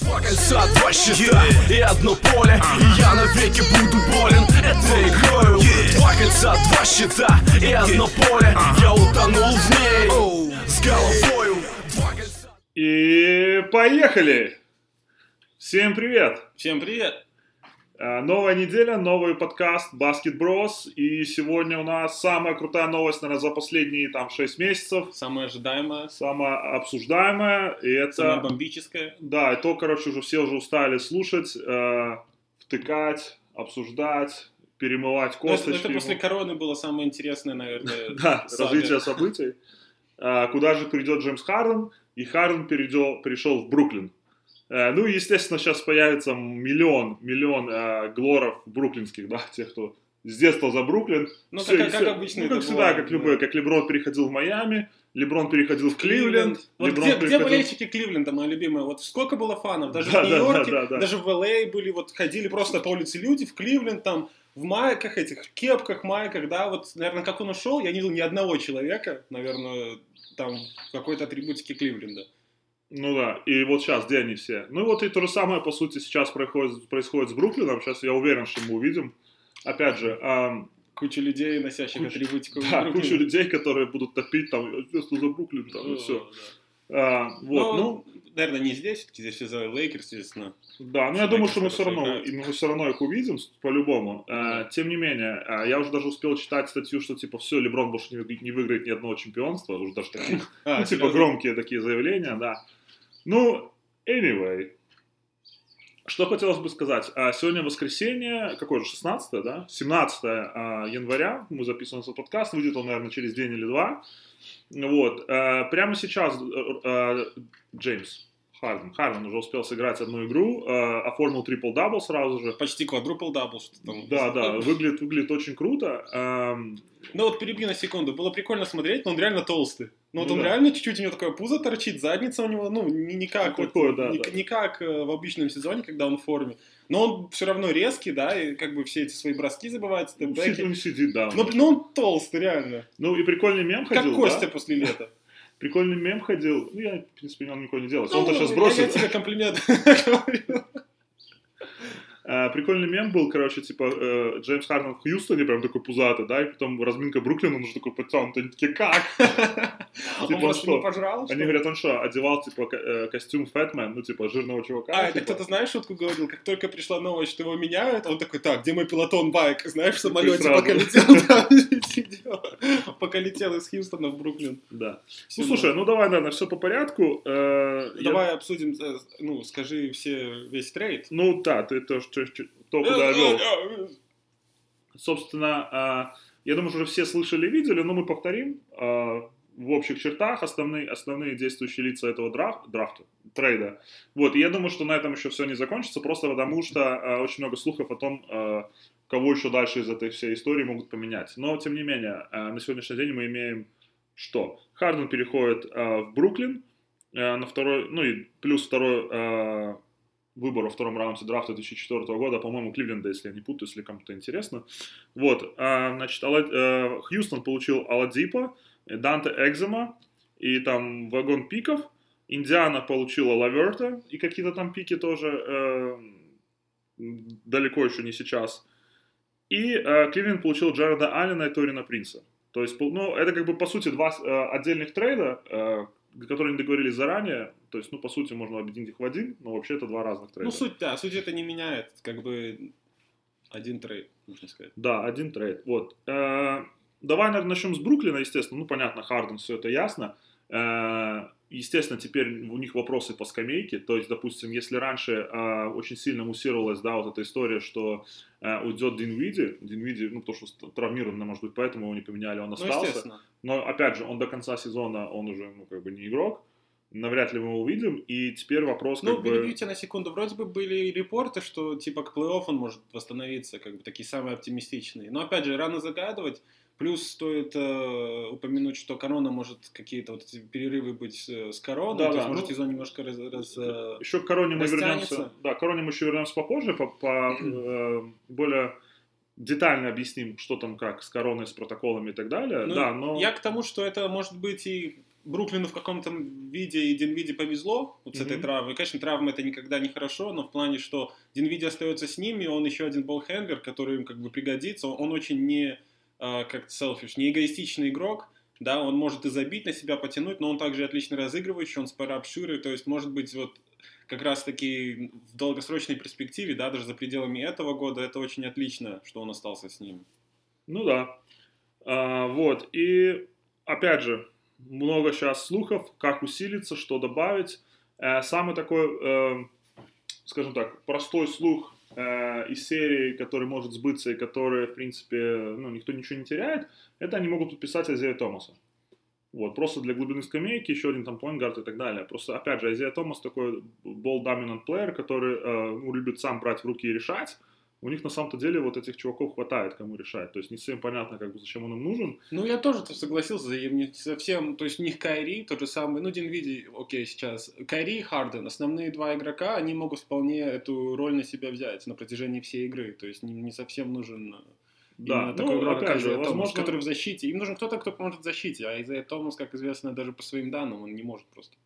Два кольца, два щита и одно поле И я навеки буду болен. Этой игрою. Два кольца, два щита и одно поле Я утонул в ней. С головою. И поехали! Всем привет! Всем привет! А, Новая неделя, новый подкаст Basket Bros. И сегодня у нас самая крутая новость, наверное, за последние там 6 месяцев. Самое ожидаемое, Самая обсуждаемая. И это... бомбическое. Да, и то, короче, уже все уже устали слушать, э, втыкать, обсуждать, перемывать Ну, Это, косточки. это после короны было самое интересное, наверное. Да, развитие событий. А, Куда же перейдет Джеймс Харден? И Харден перешел в Бруклин. Э, Ну естественно, сейчас появится миллион, миллион э, глоров бруклинских, да, тех, кто с детства за Бруклин. Ну, Всё, как- как всё. обычно Ну, как всегда, бывает, как да. любой, как Леброн переходил в Майами, Леброн переходил в Кливленд, Вот Леброн где, где переходил- болельщики Кливленда, мои любимые? Вот сколько было фанов? Даже Да, в да, Нью-Йорке, да, да, да. даже в Л.А. были, вот ходили просто по улице люди в Кливленд, там, в майках этих, кепках, майках, да, вот, наверное, как он ушел, я не видел ни одного человека, наверное, там, в какой-то атрибутике Кливленда. Ну да, и вот сейчас, где они все? Ну и вот и то же самое, по сути, сейчас происходит, происходит с Бруклином. Сейчас я уверен, что мы увидим. Опять же, ам, Куча людей, носящих Куча- атрибутику. да, Бруклина. кучу людей, которые будут топить там, «Я детство за Бруклин, там, и Да, все. да. вот, Ну, ну, наверное, не здесь, все-таки здесь все за Лейкерс, естественно. да, но я что думаю, что мы все равно, играют. и мы все равно их увидим, по-любому. А, Да. Тем не менее, а, я уже даже успел читать статью, что, типа, все, Леброн больше не, не выиграет ни одного чемпионства, уже даже такие, А, ну, типа, громкие такие заявления, да. Ну, anyway, что хотелось бы сказать. А, Сегодня воскресенье, какое же, 16 да? 17 а, января, мы записываем этот подкаст, выйдет он, наверное, через день или два. Вот, а, прямо сейчас э, э, Джеймс Харден, Харден уже успел сыграть одну игру, оформил трипл-дабл сразу же. Почти квадрупл дабл, что там. Да, да, выглядит, выглядит очень круто. Ну вот перебью на секунду. Было прикольно смотреть, но он реально толстый. Ну вот Ну он да. реально чуть-чуть у него такое пузо торчит, задница у него, ну, не, не как, Ну, вот, такое, да, не, да. не как э, в обычном сезоне, когда он в форме. Но он все равно резкий, да, и как бы все эти свои броски забывает, ну, степбеки. он сидит, да. Но, но он толстый, реально. Ну и прикольный мем ходил, как да? Костя после лета. Прикольный мем ходил. Ну, я, в принципе, он никого не делал. Он-то сейчас бросит. Я тебе комплимент говорю. А, прикольный мем был, короче, типа, э, Джеймс Харден в Хьюстоне, прям такой пузатый, да, и потом разминка Бруклина, он уже такой подтянутый, они такие, как? Он Типа, что? Они говорят, он что, одевал, типа, э, костюм Фэтмен, ну, типа, жирного чувака. А, это типа. кто-то, знаешь, шутку говорил, как только пришла новость, что его меняют, он такой, так, где мой пилотон байк? Знаешь, в самолете пока летел, пока летел из Хьюстона в Бруклин. Да. Ну, слушай, ну, давай, наверное, все по порядку. Э, Давай обсудим, ну, скажи все весь трейд. Ну, да, ты то, что- что- то, куда вел. Собственно, а, я думаю, что все слышали и видели, но мы повторим а, в общих чертах основные, основные действующие лица этого драф- драфта, трейда. Вот, и я думаю, что на этом еще все не закончится, просто потому что а, очень много слухов о том, кого еще дальше из этой всей истории могут поменять. Но, тем не менее, на сегодняшний день мы имеем что? Харден переходит в Бруклин, на второй, ну и плюс второй выбор во втором раунде драфта 2004 года, по-моему, Кливленда, если я не путаю, если кому-то интересно. Вот, а, значит, э, Хьюстон получил Аладипа, Данте Экзема и там вагон пиков. Индиана получила Лаверта и какие-то там пики тоже э, далеко еще не сейчас. И э, Кливленд получил Джареда Аллена и Торина Принца. То есть, ну, это как бы, по сути, два отдельных трейда, которые не договорились заранее. То есть, ну, по сути, можно объединить их в один, но вообще это два разных трейда. Ну, суть, да, суть это не меняет, как бы один трейд, можно сказать. Да, один трейд. Вот. Э, Давай, наверное, начнем с Бруклина, естественно. Ну, понятно, Харден, все это ясно. Э, Естественно, теперь у них вопросы по скамейке. То есть, допустим, если раньше э, очень сильно муссировалась, да, вот эта история, что э, уйдет Динвиди, Динвиди, ну, потому что травмированный, может быть, поэтому его не поменяли, он Ну, остался. естественно. Но, опять же, он до конца сезона, он уже, ну, как бы не игрок. Навряд ли мы его увидим. И теперь вопрос, как Ну, бы... перебью тебя на секунду. Вроде бы были репорты, что типа к плей-офф он может восстановиться, как бы такие самые оптимистичные. Но опять же, рано загадывать. Плюс стоит э, упомянуть, что корона может какие-то вот эти перерывы быть э, с короной, Да, то да, есть может ну, сезон немножко раз, раз, э, Еще к короне мы вернемся. Да, к короне мы еще вернемся попозже, по, по, э, более детально объясним, что там как с короной, с протоколами и так далее. Ну, да, но Я к тому, что это может быть и Бруклину в каком-то виде и Динвиди повезло вот с mm-hmm. этой травмой. Конечно, травма это никогда не хорошо, но в плане, что Динвиди остается с ними, он еще один болхендлер, который им как бы пригодится. Он очень не э, как селфиш, не эгоистичный игрок, да, он может и забить на себя, потянуть, но он также отлично разыгрывающий, он спарапширы, то есть, может быть, вот как раз-таки в долгосрочной перспективе, да, даже за пределами этого года, это очень отлично, что он остался с ним. Ну да. А, вот, и опять же, много сейчас слухов, как усилиться, что добавить. Э, самый такой, э, скажем так, простой слух э, из серии, который может сбыться и который, в принципе, ну, никто ничего не теряет, это они могут подписать Азея Томаса. Вот, просто для глубины скамейки, еще один там поингард и так далее. Просто, опять же, Азия Томас такой ball-dominant player, который э, ну, любит сам брать в руки и решать. У них на самом-то деле вот этих чуваков хватает, кому решать. То есть не всем понятно, как бы, зачем он им нужен. Ну, я тоже согласился, им не совсем, то есть у них Кайри, тот же самый, ну, Динвиди, окей, сейчас. Кайри и Харден, основные два игрока, они могут вполне эту роль на себя взять на протяжении всей игры. То есть не, не совсем нужен да, ну, такой игрок, опять же, Томас, возможно... который в защите. Им нужен кто-то, кто поможет в защите, а из-за Томас, как известно, даже по своим данным, он не может просто.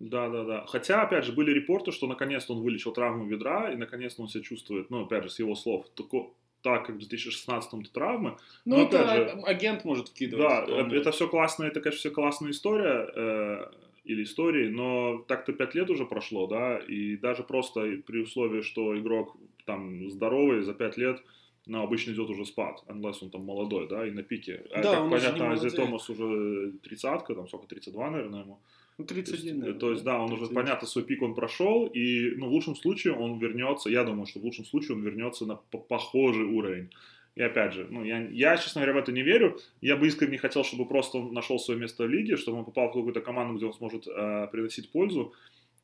Да, да, да. Хотя, опять же, были репорты, что наконец-то он вылечил травму бедра, и наконец-то он себя чувствует, ну, опять же, с его слов, только так, как в 2016-м травмы. Ну, но, это же, агент может вкидывать. Да, это, это все классно, это, конечно, все классная история, э, или истории, но так-то 5 лет уже прошло, да, и даже просто при условии, что игрок там здоровый за 5 лет, но обычно идет уже спад, unless он там молодой, да, и на пике. А, да, как понятно, Ази Томас уже тридцатка, там сколько, 32, наверное, ему. Ну, 31, то есть, наверное. То есть, да, он 30. уже, понятно, свой пик он прошел, и, ну, в лучшем случае он вернется, я думаю, что в лучшем случае он вернется на похожий уровень. И опять же, ну, я, я, честно говоря, в это не верю. Я бы искренне хотел, чтобы просто он нашел свое место в лиге, чтобы он попал в какую-то команду, где он сможет э, приносить пользу.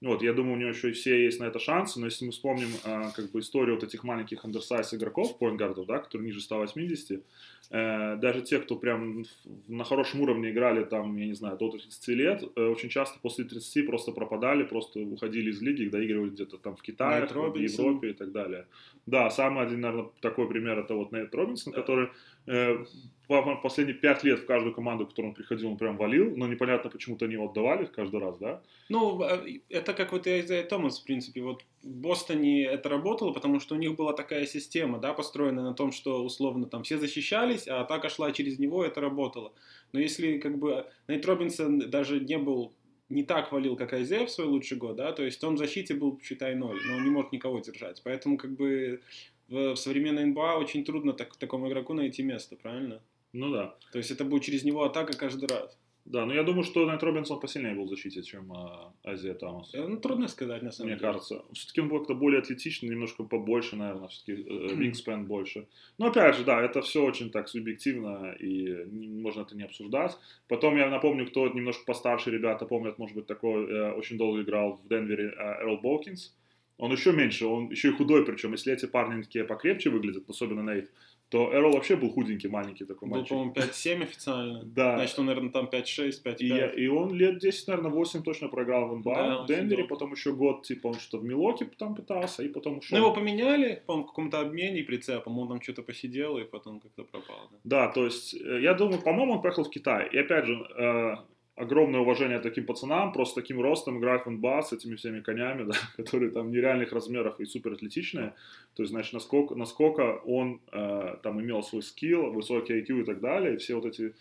Вот, я думаю, у него еще и все есть на это шансы, но если мы вспомним а, как бы историю вот этих маленьких андерсайз игроков, поинтгардов, да, которые ниже 180, э, даже те, кто прям на хорошем уровне играли там, я не знаю, до 30 лет, э, очень часто после 30 просто пропадали, просто уходили из лиги, доигрывали где-то там в Китае, в Европе и так далее. Да, самый один, наверное, такой пример это вот Нейт Робинсон, который э, последние пять лет в каждую команду, в которую он приходил, он прям валил, но непонятно, почему-то они его отдавали каждый раз, да? Ну, а, это как вот и Айзая Томас, в принципе, вот в Бостоне это работало, потому что у них была такая система, да, построенная на том, что условно там все защищались, а атака шла через него, это работало. Но если как бы Нейт Робинсон даже не был не так валил, как Айзе в свой лучший год, да, то есть он в защите был, считай, ноль, но он не мог никого держать. Поэтому как бы в, в современной НБА очень трудно так, такому игроку найти место, правильно? Ну да. То есть это будет через него атака каждый раз. Да, но я думаю, что Найт Робинсон посильнее был в защите, чем а, Азия Томас. Э, ну, трудно сказать, на самом Мне деле. кажется. Все-таки он был как-то более атлетичный, немножко побольше, наверное, все-таки э, больше. Но опять же, да, это все очень так субъективно, и не, можно это не обсуждать. Потом я напомню, кто немножко постарше ребята помнят, может быть, такой, э, очень долго играл в Денвере э, Эрл Болкинс. Он еще меньше, он еще и худой, причем, если эти парни такие покрепче выглядят, особенно Нейт, то Эрол вообще был худенький, маленький такой был, мальчик. Был, по-моему, 5-7 официально. Да. Значит, он, наверное, там 5-6, 5-5. И, и он лет 10, наверное, 8 точно проиграл в НБА, да, в Денвере, потом еще год, типа, он что-то в Милоке там пытался, и потом ушел. Ну, его поменяли, по-моему, в каком-то обмене прицепом, он там что-то посидел, и потом как-то пропал. Да. да, то есть, э, я думаю, по-моему, он поехал в Китай. И опять же, э, огромное уважение таким пацанам, просто таким ростом играть в НБА с этими всеми конями, да, которые там нереальных размеров и супер атлетичные. То есть, значит, насколько, насколько он э, там имел свой скилл, высокий IQ и так далее, и все вот эти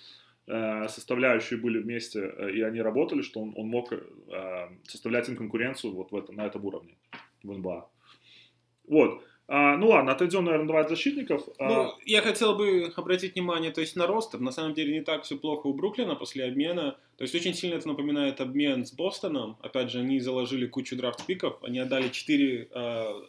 э, составляющие были вместе, э, и они работали, что он, он мог э, составлять им конкуренцию вот в этом, на этом уровне в НБА. Вот. А, ну ладно, отойдем, наверное, давай от защитников. А ну, а... я хотел бы обратить внимание, то есть на ростер. На самом деле не так все плохо у Бруклина после обмена. То есть очень сильно это напоминает обмен с Бостоном. Опять же, они заложили кучу драфт-пиков. Они отдали 4 э,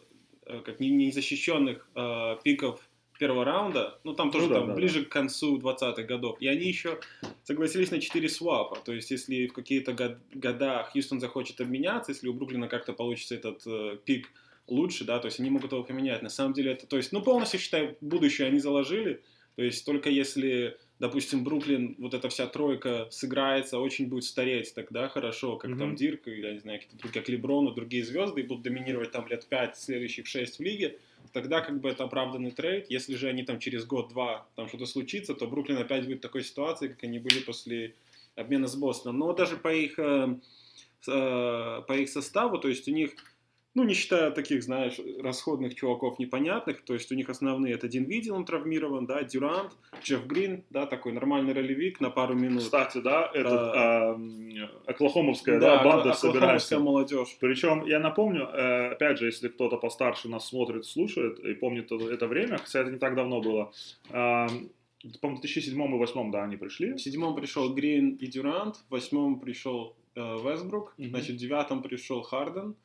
как незащищенных э, пиков первого раунда, ну там тоже ну, там, да, ближе да. к концу 20-х годов, и они еще согласились на 4 свапа, то есть если в какие-то год- года Хьюстон захочет обменяться, если у Бруклина как-то получится этот э, пик лучше, да, то есть они могут его поменять. На самом деле это, то есть, ну, полностью, считай, будущее они заложили, то есть только если, допустим, Бруклин, вот эта вся тройка сыграется, очень будет стареть тогда хорошо, как mm-hmm. там Дирк, я не знаю, какие-то другие, как Леброн, другие звезды, и будут доминировать там лет 5, следующих 6 в лиге, тогда как бы это оправданный трейд. Если же они там через год-два там что-то случится, то Бруклин опять будет в такой ситуации, как они были после обмена с Бостоном. Но даже по их, э, э, по их составу, то есть у них ну, не считая таких, знаешь, расходных чуваков непонятных, то есть у них основные это Дин Видел, он травмирован, да, Дюрант, Джефф Грин, да, такой нормальный ролевик на пару минут. Кстати, да, этот, а, Оклахомовская, да, да банда собирается. молодежь. Причем, я напомню, э, опять же, если кто-то постарше нас смотрит, слушает и помнит это время, хотя это не так давно было, по-моему, в 2007 и 2008, да, они пришли. В седьмом пришел Грин и Дюрант, в восьмом пришел э, Вестбрук, mm-hmm. значит, в девятом пришел Харден,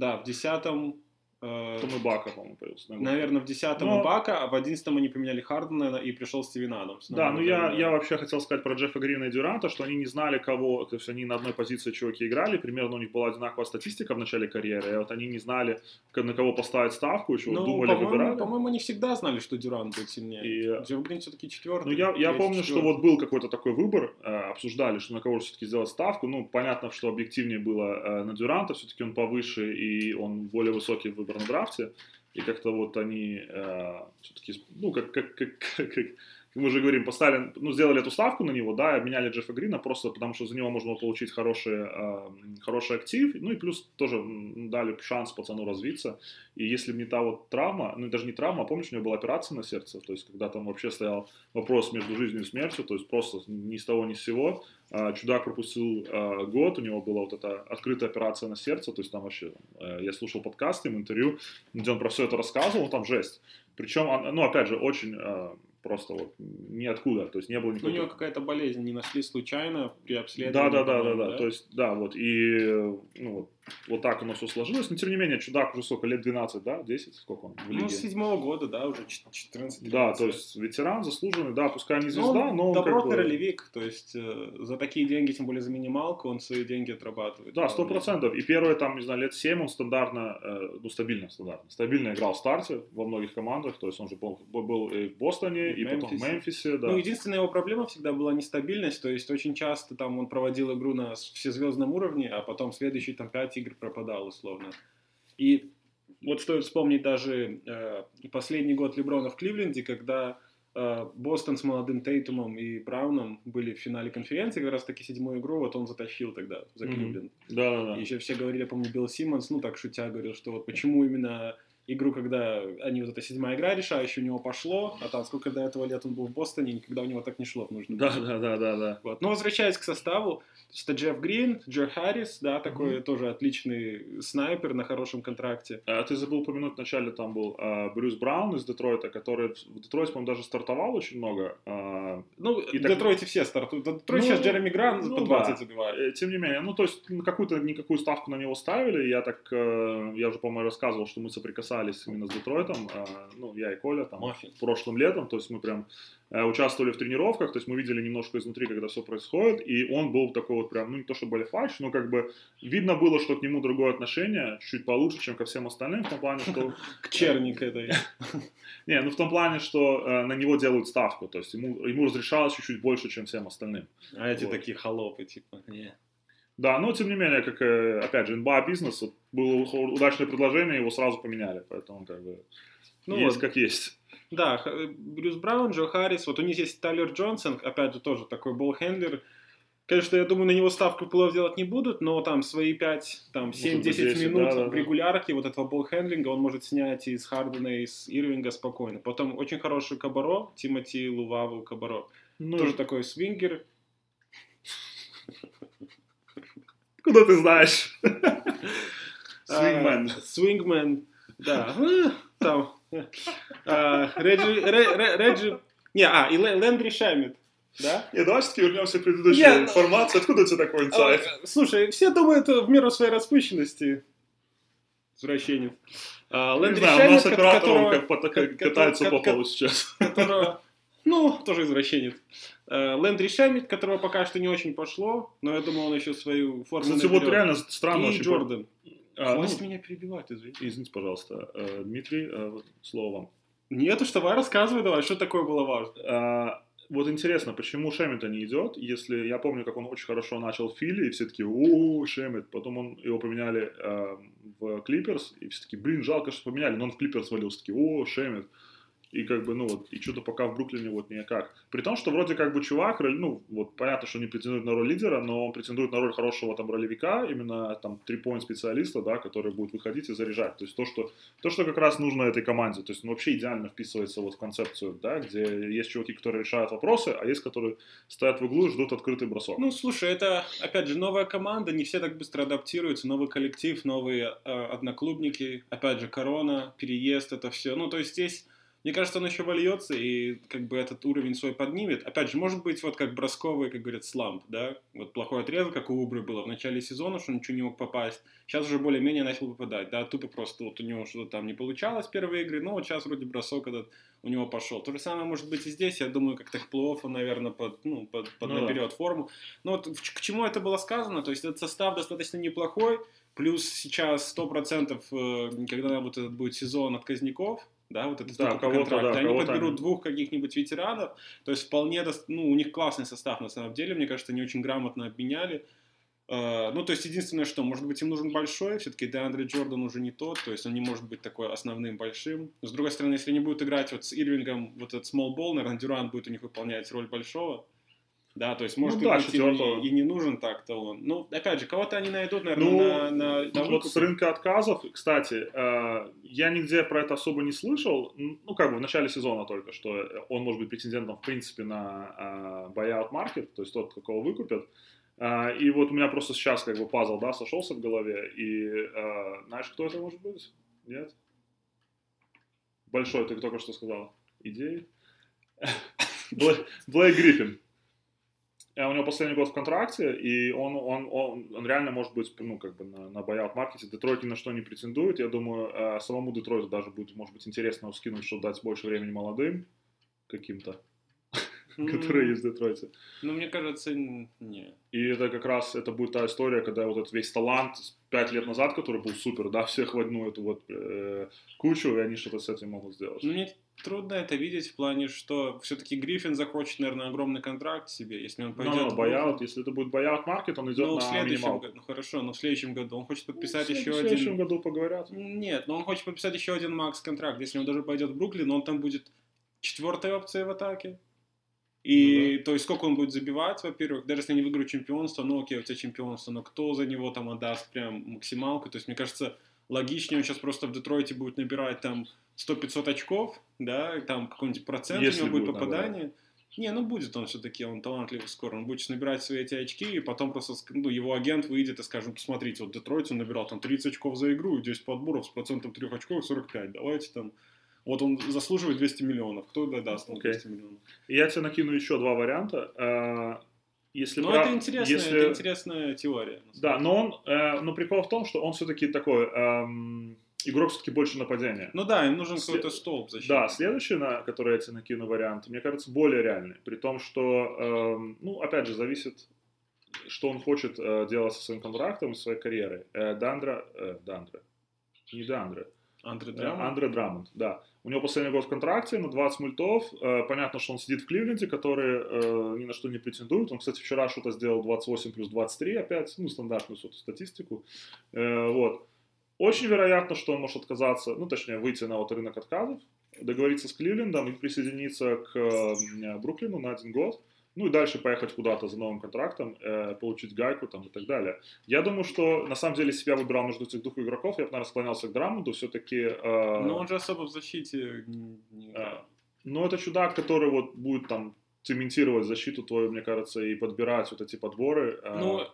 да, в десятом Потом и Бака, по-моему, появился. Наверное, в 10-м Но... и Бака, а в 11-м они поменяли Хардена и пришел Стивен Адамс. Да, ну я, я вообще хотел сказать про Джеффа Грина и Дюранта, что они не знали, кого, то есть они на одной позиции чуваки играли, примерно у них была одинаковая статистика в начале карьеры, и вот они не знали, на кого поставить ставку, еще ну, думали, по-моему, выбирали. По-моему, они всегда знали, что Дюрант будет сильнее. И... Джефф Грин все-таки четвертый. Ну я, я помню, что вот был какой-то такой выбор, э, обсуждали, что на кого все-таки сделать ставку, ну понятно, что объективнее было э, на Дюранта, все-таки он повыше и он более высокий выбор на драфте и как-то вот они э, все-таки, ну, как, как, как, как, мы уже говорим, поставили, ну, сделали эту ставку на него, да, обменяли Джеффа Грина просто потому, что за него можно получить хороший, э, хороший актив, ну и плюс тоже дали шанс пацану развиться. И если бы не та вот травма, ну даже не травма, а помнишь, у него была операция на сердце, то есть когда там вообще стоял вопрос между жизнью и смертью, то есть просто ни с того ни с сего, э, чудак пропустил э, год, у него была вот эта открытая операция на сердце, то есть там вообще, э, я слушал подкасты, интервью, где он про все это рассказывал, там жесть. Причем, ну опять же, очень э, просто вот ниоткуда, то есть не было никакой... У него какая-то болезнь не нашли случайно при обследовании. Да, да, да, да, да, то есть, да, вот, и, ну, вот, вот так оно все сложилось. Но тем не менее, чудак уже сколько, лет 12, да, 10, сколько он в лиге? Ну, с седьмого года, да, уже 14 -15. Да, то есть ветеран заслуженный, да, пускай не звезда, но... но добротный как бы... ролевик, то есть э, за такие деньги, тем более за минималку, он свои деньги отрабатывает. Да, сто процентов. И первые там, не знаю, лет 7 он стандартно, э, ну, стабильно, стандартно, стабильно играл в старте во многих командах, то есть он же был, был и в Бостоне, и, и потом в Мемфисе, да. Ну, единственная его проблема всегда была нестабильность, то есть очень часто там он проводил игру на всезвездном уровне, а потом следующие там 5 игр пропадал условно. И вот стоит вспомнить даже э, последний год Леброна в Кливленде, когда э, Бостон с молодым Тейтумом и Брауном были в финале конференции, как раз таки седьмую игру, вот он затащил тогда за Кливленд. Mm-hmm. Да, да, да. И еще все говорили, помню, Билл Симмонс, ну так шутя говорил, что вот почему именно игру, когда они вот эта седьмая игра решающая у него пошло, а там сколько до этого лет он был в Бостоне, никогда у него так не шло в нужном Да, да, да, да, да. Вот. Но возвращаясь к составу, это Джефф Грин, Джо Харрис, да, такой mm-hmm. тоже отличный снайпер на хорошем контракте. А ты забыл упомянуть вначале, там был а, Брюс Браун из Детройта, который в Детройте, по-моему, даже стартовал очень много. А, ну, и в так... Детройте все стартуют. В Детройте ну, сейчас Джереми Грант ну, по 20 да. забивает. Э, тем не менее, ну, то есть какую-то никакую ставку на него ставили. Я так, э, я уже, по-моему, рассказывал, что мы соприкасались именно с Детройтом. А, ну, я и Коля там Мафия. прошлым летом, то есть мы прям Э, участвовали в тренировках, то есть мы видели немножко изнутри, когда все происходит, и он был такой вот прям, ну не то что болефач, но как бы видно было, что к нему другое отношение, чуть получше, чем ко всем остальным, в том плане, что... К черник этой. Не, ну в том плане, что э, на него делают ставку, то есть ему, ему разрешалось чуть-чуть больше, чем всем остальным. А эти такие холопы, типа, не. Да, но тем не менее, как, э, опять же, НБА бизнес, вот, было удачное предложение, его сразу поменяли, поэтому как бы ну, есть вот. как есть. Да, Брюс Браун, Джо Харрис, вот у них есть Тайлер Джонсон, опять же, тоже такой болхендлер. Конечно, я думаю, на него ставку плов делать не будут, но там свои 5, там 7-10 минут да, да, в регулярке вот этого болхендлинга он может снять из Хардена, из Ирвинга спокойно. Потом очень хороший Кабаро, Тимати Луваву Кабаро. Ну, Тоже такой свингер. Куда ты знаешь? Свингмен. Свингмен, да. Там а, Реджи, Реджи, не, а, и Лэндри Шамит. Да? Не, давай все-таки вернемся к предыдущей Нет, информации. Откуда у тебя такой инсайт? А, слушай, все думают в меру своей распущенности. Извращенец. А, знаю, Шамит, у нас оператор которого, катается по полу сейчас. Которого, ну, тоже извращенец. А, Лэндри Шамит, которого пока что не очень пошло, но я думаю, он еще свою форму Кстати, вот реально странно. И Джордан. А, Хватит ну, меня перебивать, извините. Извините, пожалуйста. Э, Дмитрий, э, слово вам. Нет уж, давай рассказывай, давай, что такое было важно. А, вот интересно, почему Шемита не идет, если я помню, как он очень хорошо начал в Филе, и все таки о, Шемит, потом он, его поменяли э, в Клиперс, и все таки блин, жалко, что поменяли, но он в Клиперс валился, таки о, Шемит. И как бы, ну вот, и что-то пока в Бруклине вот никак. При том, что вроде как бы чувак, ну, вот понятно, что не претендует на роль лидера, но он претендует на роль хорошего там ролевика, именно там три-point специалиста, да, который будет выходить и заряжать. То есть то, что, то, что как раз нужно этой команде. То есть он вообще идеально вписывается вот в концепцию, да, где есть чуваки, которые решают вопросы, а есть, которые стоят в углу и ждут открытый бросок. Ну, слушай, это, опять же, новая команда, не все так быстро адаптируются, новый коллектив, новые э, одноклубники, опять же, корона, переезд, это все. Ну, то есть здесь мне кажется, он еще вольется и как бы этот уровень свой поднимет. Опять же, может быть, вот как бросковый, как говорят, сламп, да? Вот плохой отрезок, как у Убры было в начале сезона, что он ничего не мог попасть. Сейчас уже более-менее начал попадать, да? Тупо просто вот у него что-то там не получалось первые игры, но вот сейчас вроде бросок этот у него пошел. То же самое может быть и здесь. Я думаю, как-то к плей наверное, под, ну, под, под Ну да. наберет форму. Но вот к к чему это было сказано? То есть этот состав достаточно неплохой, плюс сейчас 100%, э, когда вот этот будет сезон отказников, да, вот это Да, кого-то, да, они подберут двух каких-нибудь ветеранов, то есть вполне, ну, у них классный состав на самом деле, мне кажется, они очень грамотно обменяли. Э, Ну, то есть, единственное, что, может быть, им нужен большой, все-таки Деандре Джордан уже не тот, то есть он не может быть такой основным большим. Но, с другой стороны, если они будут играть вот с Ирвингом, вот этот small ball, наверное, Дюрант будет у них выполнять роль большого. Да, то есть, может, Ну да, и, и не нужен так-то он. Ну, опять же, кого-то они найдут, наверное, Ну, на, на, на вот с рынка отказов, кстати, э, я нигде про это особо не слышал. Ну, как бы в начале сезона только, что он может быть претендентом, в принципе, на э, buyout market, то есть тот, какого выкупят. А, И вот у меня просто сейчас как бы пазл, да, сошелся в голове. И э, знаешь, кто это может быть? Нет? Большой, ты только что сказал. Идеи? Блэ- Блейк Гриффин. Э, У него последний год в контракте, и он, он, он, он реально может быть, ну, как бы на, на buyout маркете. Детройт ни на что не претендует. Я думаю, э, самому Детройту даже будет, может быть, интересно скинуть, чтобы дать больше времени молодым каким-то, которые есть в Детройте. Ну, мне кажется, не. И это как раз, это будет та история, когда вот этот весь талант пять лет назад, который был супер, да, всех в одну эту вот э, кучу, и они что-то с этим могут сделать. Ну, мне трудно это видеть в плане, что все-таки Гриффин захочет, наверное, огромный контракт себе, если он пойдет. Ну, в buyout, если это будет buyout маркет, он идет Ну, в на следующем минималку. году, ну хорошо, но в следующем году он хочет подписать Ну, в еще след- В следующем один. году поговорят. Нет, но он хочет подписать еще один макс контракт. Если он даже пойдет в Бруклин, он там будет четвертой опцией в атаке. И Ну то есть сколько он будет забивать, во-первых, даже если они выиграют чемпионство, ну окей, у тебя чемпионство, но кто за него там отдаст прям максималку? То есть, мне кажется, логичнее он сейчас просто в Детройте будет набирать там 100-500 очков, да, там какой-нибудь процент Если у него будет будет попадание. Не, ну будет он все-таки, он талантливый скоро. Он будет набирать свои эти очки, и потом просто ну, его агент выйдет и скажет, посмотрите, вот Детройт он набирал там 30 очков за игру, и 10 подборов с процентом 3 очков 45. Давайте там. Вот он заслуживает 200 миллионов. Кто даст ему Окей. 200 миллионов? Я тебе накину еще два варианта. Э, Если Ну, прав- это интересная, если- это интересная теория. Да, но он, э, но прикол в том, что он все-таки такой эм, игрок все-таки больше нападения. Ну да, им нужен какой-то столб защиты. Да, следующий, на который я тебе накину вариант, мне кажется, более реальный. При том, что, эм, ну, опять же, зависит, что он хочет э, делать со своим контрактом и своей карьерой. Э, Дандра, э, Дандра, не Дандра, Андре Э, Драмон. Андре Драмонд, да. У него последний год в контракте на 20 мультов. Э, Понятно, что он сидит в Кливленде, который э, ни на что не претендует. Он, кстати, вчера что-то сделал 28 плюс 23 опять, ну, стандартную статистику. Э, Вот. Очень вероятно, что он может отказаться, ну, точнее, выйти на вот рынок отказов, договориться с Кливлендом и присоединиться к Бруклину на один год. Ну и дальше поехать куда-то за новым контрактом, э, получить гайку там и так далее. Я думаю, что на самом деле себя выбирал между этих двух игроков. Я бы, наверное, склонялся к Драмонду. Все-таки... э, Но он же особо в защите играет. Ну, это чудак, который вот будет там цементировать защиту твою, мне кажется, и подбирать вот эти подборы. а, Ну,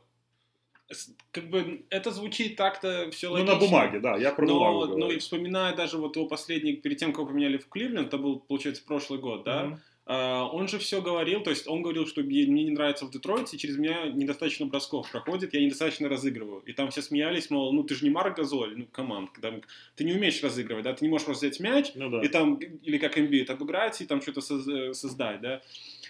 как бы это звучит так-то все ну, логично. на бумаге, да, я про бумагу Но, говорю. ну и вспоминая даже вот его последний, перед тем, как его поменяли в Кливленд, это был, получается, прошлый год, да? Мгм. А, он же все говорил, то есть он говорил, что мне не нравится в Детройте, через меня недостаточно бросков проходит, я недостаточно разыгрываю. И там все смеялись, мол, ну ты же не Марк Газоль, ну команд, когда ты не умеешь разыгрывать, да, ты не можешь просто взять мяч, Ну да. и там, или как NBA, обыграть и там что-то э, создать, да.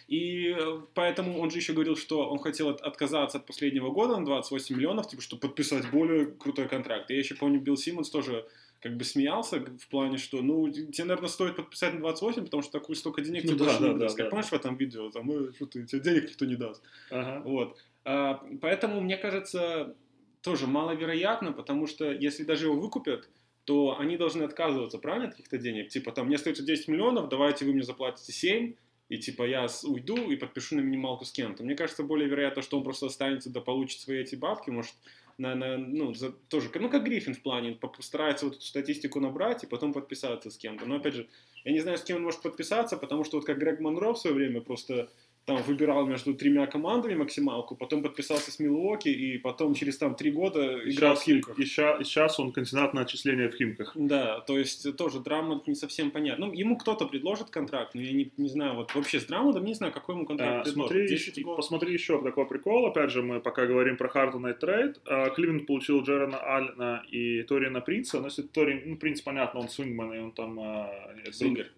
И э, поэтому он же еще говорил, что он хотел от- отказаться от последнего года на 28 миллионов, типа, чтобы подписать более крутой контракт. Я еще помню, Билл Симмонс тоже как бы смеялся в плане, что, ну, тебе, наверное, стоит подписать на 28, потому что такую столько денег Ну тебе да, больше да, не да, даст. да. Как помнишь в этом видео, там, э, что ты, тебе денег никто не даст. Ага. Вот. А, Поэтому, мне кажется, тоже маловероятно, потому что если даже его выкупят, то они должны отказываться, правильно, от каких-то денег? Типа, там, мне остается 10 миллионов, давайте вы мне заплатите 7, и типа я уйду и подпишу на минималку с кем-то. Мне кажется, более вероятно, что он просто останется, да получит свои эти бабки, может, на, на, ну, за, тоже, ну, как Гриффин в плане, постарается вот эту статистику набрать и потом подписаться с кем-то. Но, опять же, я не знаю, с кем он может подписаться, потому что вот как Грег Монро в свое время просто там выбирал между тремя командами максималку, потом подписался с Милуоки, и потом через там три года играл Сейчас, в Химках. и, ща- сейчас он кандидат на отчисление в Химках. Да, то есть тоже Драмонд не совсем понятно. Ну, ему кто-то предложит контракт, но я не, не знаю, вот вообще с Драмондом не знаю, какой ему контракт А, предложат. смотри, 10 еще- гол. посмотри еще такой прикол. Опять же, мы пока говорим про Хартона и трейд. А, Кливленд получил Джерена Аллена и Торина Принца. Но если Торин, ну, Принц, понятно, он свингман, и он там... а, Свингер.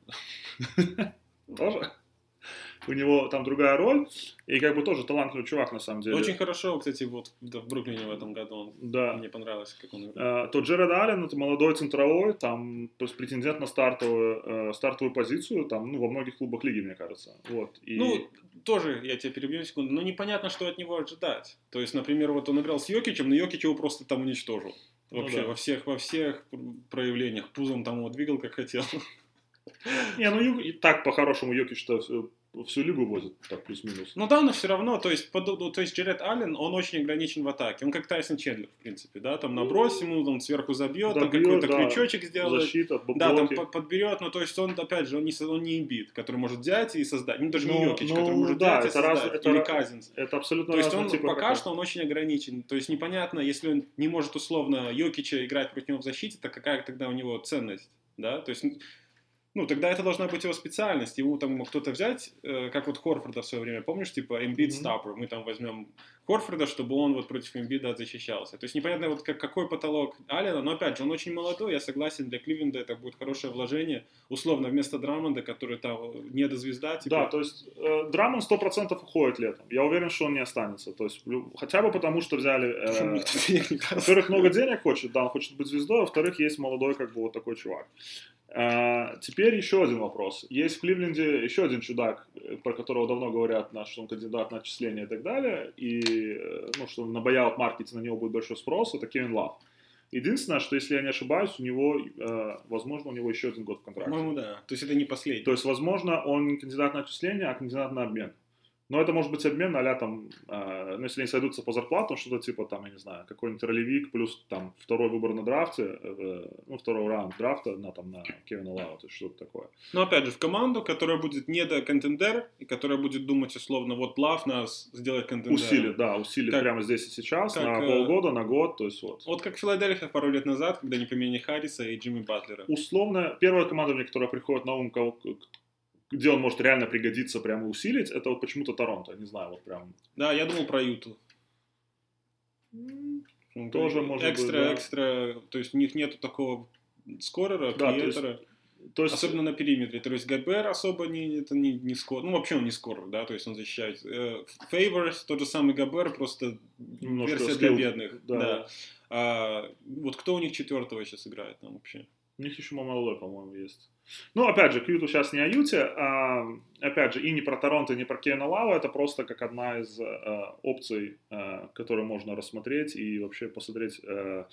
Тоже? У него там другая роль. И как бы тоже талантливый чувак, на самом деле. Очень хорошо, кстати, вот да, в Бруклине в этом году он Да. мне понравилось, как он играл. А, то Джеред Аллен, это молодой центровой, там то есть претендент на стартовую, э, стартовую позицию, там, ну, во многих клубах лиги, мне кажется. Вот. И... Ну, тоже, я тебя перебью секунду, но непонятно, что от него ожидать. То есть, например, вот он играл с Йокичем, но Йокич его просто там уничтожил. Ну Вообще, да. во всех, во всех проявлениях. Пузом там его двигал, как хотел. Не, ну и так по-хорошему Йокич-то всю, лигу возит, так плюс-минус. Ну да, но все равно, то есть, под- ну, то есть Джеред Аллен, он очень ограничен в атаке. Он как Тайсон Чендлер, в принципе, да, там набрось ему, он сверху забьет, там какой-то Ну, да. крючочек сделает. Защита, б- Да, там блоки. по- подберет, но то есть он, опять же, он не, он не имбит, который может взять и создать. Ну, даже не Ну, Йокич, ну, который может да, взять и это раз- создать. это Или Казинс. Это абсолютно То есть он типы пока что он очень ограничен. То есть непонятно, если он не может условно Йокича играть против него в защите, то какая тогда у него ценность, да? То есть, ну, тогда это должна быть его специальность. Его там кто-то взять, э, как вот Хорфорда в свое время, помнишь, типа Embiid Мгм. Stopper, мы там возьмем Хорфорда, чтобы он вот против Эмбида защищался. То есть непонятно, вот как, какой потолок Аллена, но опять же, он очень молодой, я согласен, для Кливленда это будет хорошее вложение, условно, вместо Драмонда, который там недозвезда, типа, Да, то есть э, Драмон 100% уходит летом. Я уверен, что он не останется. То есть, хотя бы потому, что взяли... э? Во-первых, много денег хочет, да, он хочет быть звездой, во-вторых, есть молодой, как бы, вот такой чувак. А, теперь еще один вопрос. Есть в Кливленде еще один чудак, э, про которого давно говорят, что он кандидат на отчисление и так далее, и, э, ну, что на buyout маркете на него будет большой спрос, это Кевин Лав. Единственное, что, если я не ошибаюсь, у него, э, возможно, у него еще один год в контракте. По-моему, да. То есть это не последний. То есть, возможно, он не кандидат на отчисление, а кандидат на обмен. Но это может быть обмен а там, э, ну, если они сойдутся по зарплатам, что-то типа, там, я не знаю, какой-нибудь ролевик плюс там второй выбор на драфте, э, ну, второй раунд драфта на, там, на Кевина Лава, то есть что-то такое. Но опять же, в команду, которая будет не до контендер, и которая будет думать условно, вот Лав нас сделает контендером. Усилит, да, усилит Как- прямо здесь и сейчас, как, на э, полгода, на год, то есть вот. Вот как Филадельфия пару лет назад, когда они поменяли Харриса и Джимми Батлера. Условно, первая команда, мне, которая приходит на ум, кого- где он может реально пригодиться, прямо усилить, это вот почему-то Торонто, не знаю, вот прям. Да, я думал про Юту. Ну, Тоже может быть, экстра, да. экстра, то есть у них нету такого скорера, Да, то есть- креатора, То есть, особенно на периметре. То есть Габер особо не, это не, не скор, ну вообще он не скорер, да, то есть он защищает. Э, Фейворс, тот же самый Габер, просто Немножко версия для skilled, бедных. да. Да. А, вот кто у них четвертого сейчас играет там вообще? У них еще Мамалой, по-моему, есть. Ну, опять же, к Юту сейчас не о Юте, а, опять же, и не про Торонто, и не про Кейна Лава, это просто как одна из э, опций, э, которую можно рассмотреть и вообще посмотреть, э,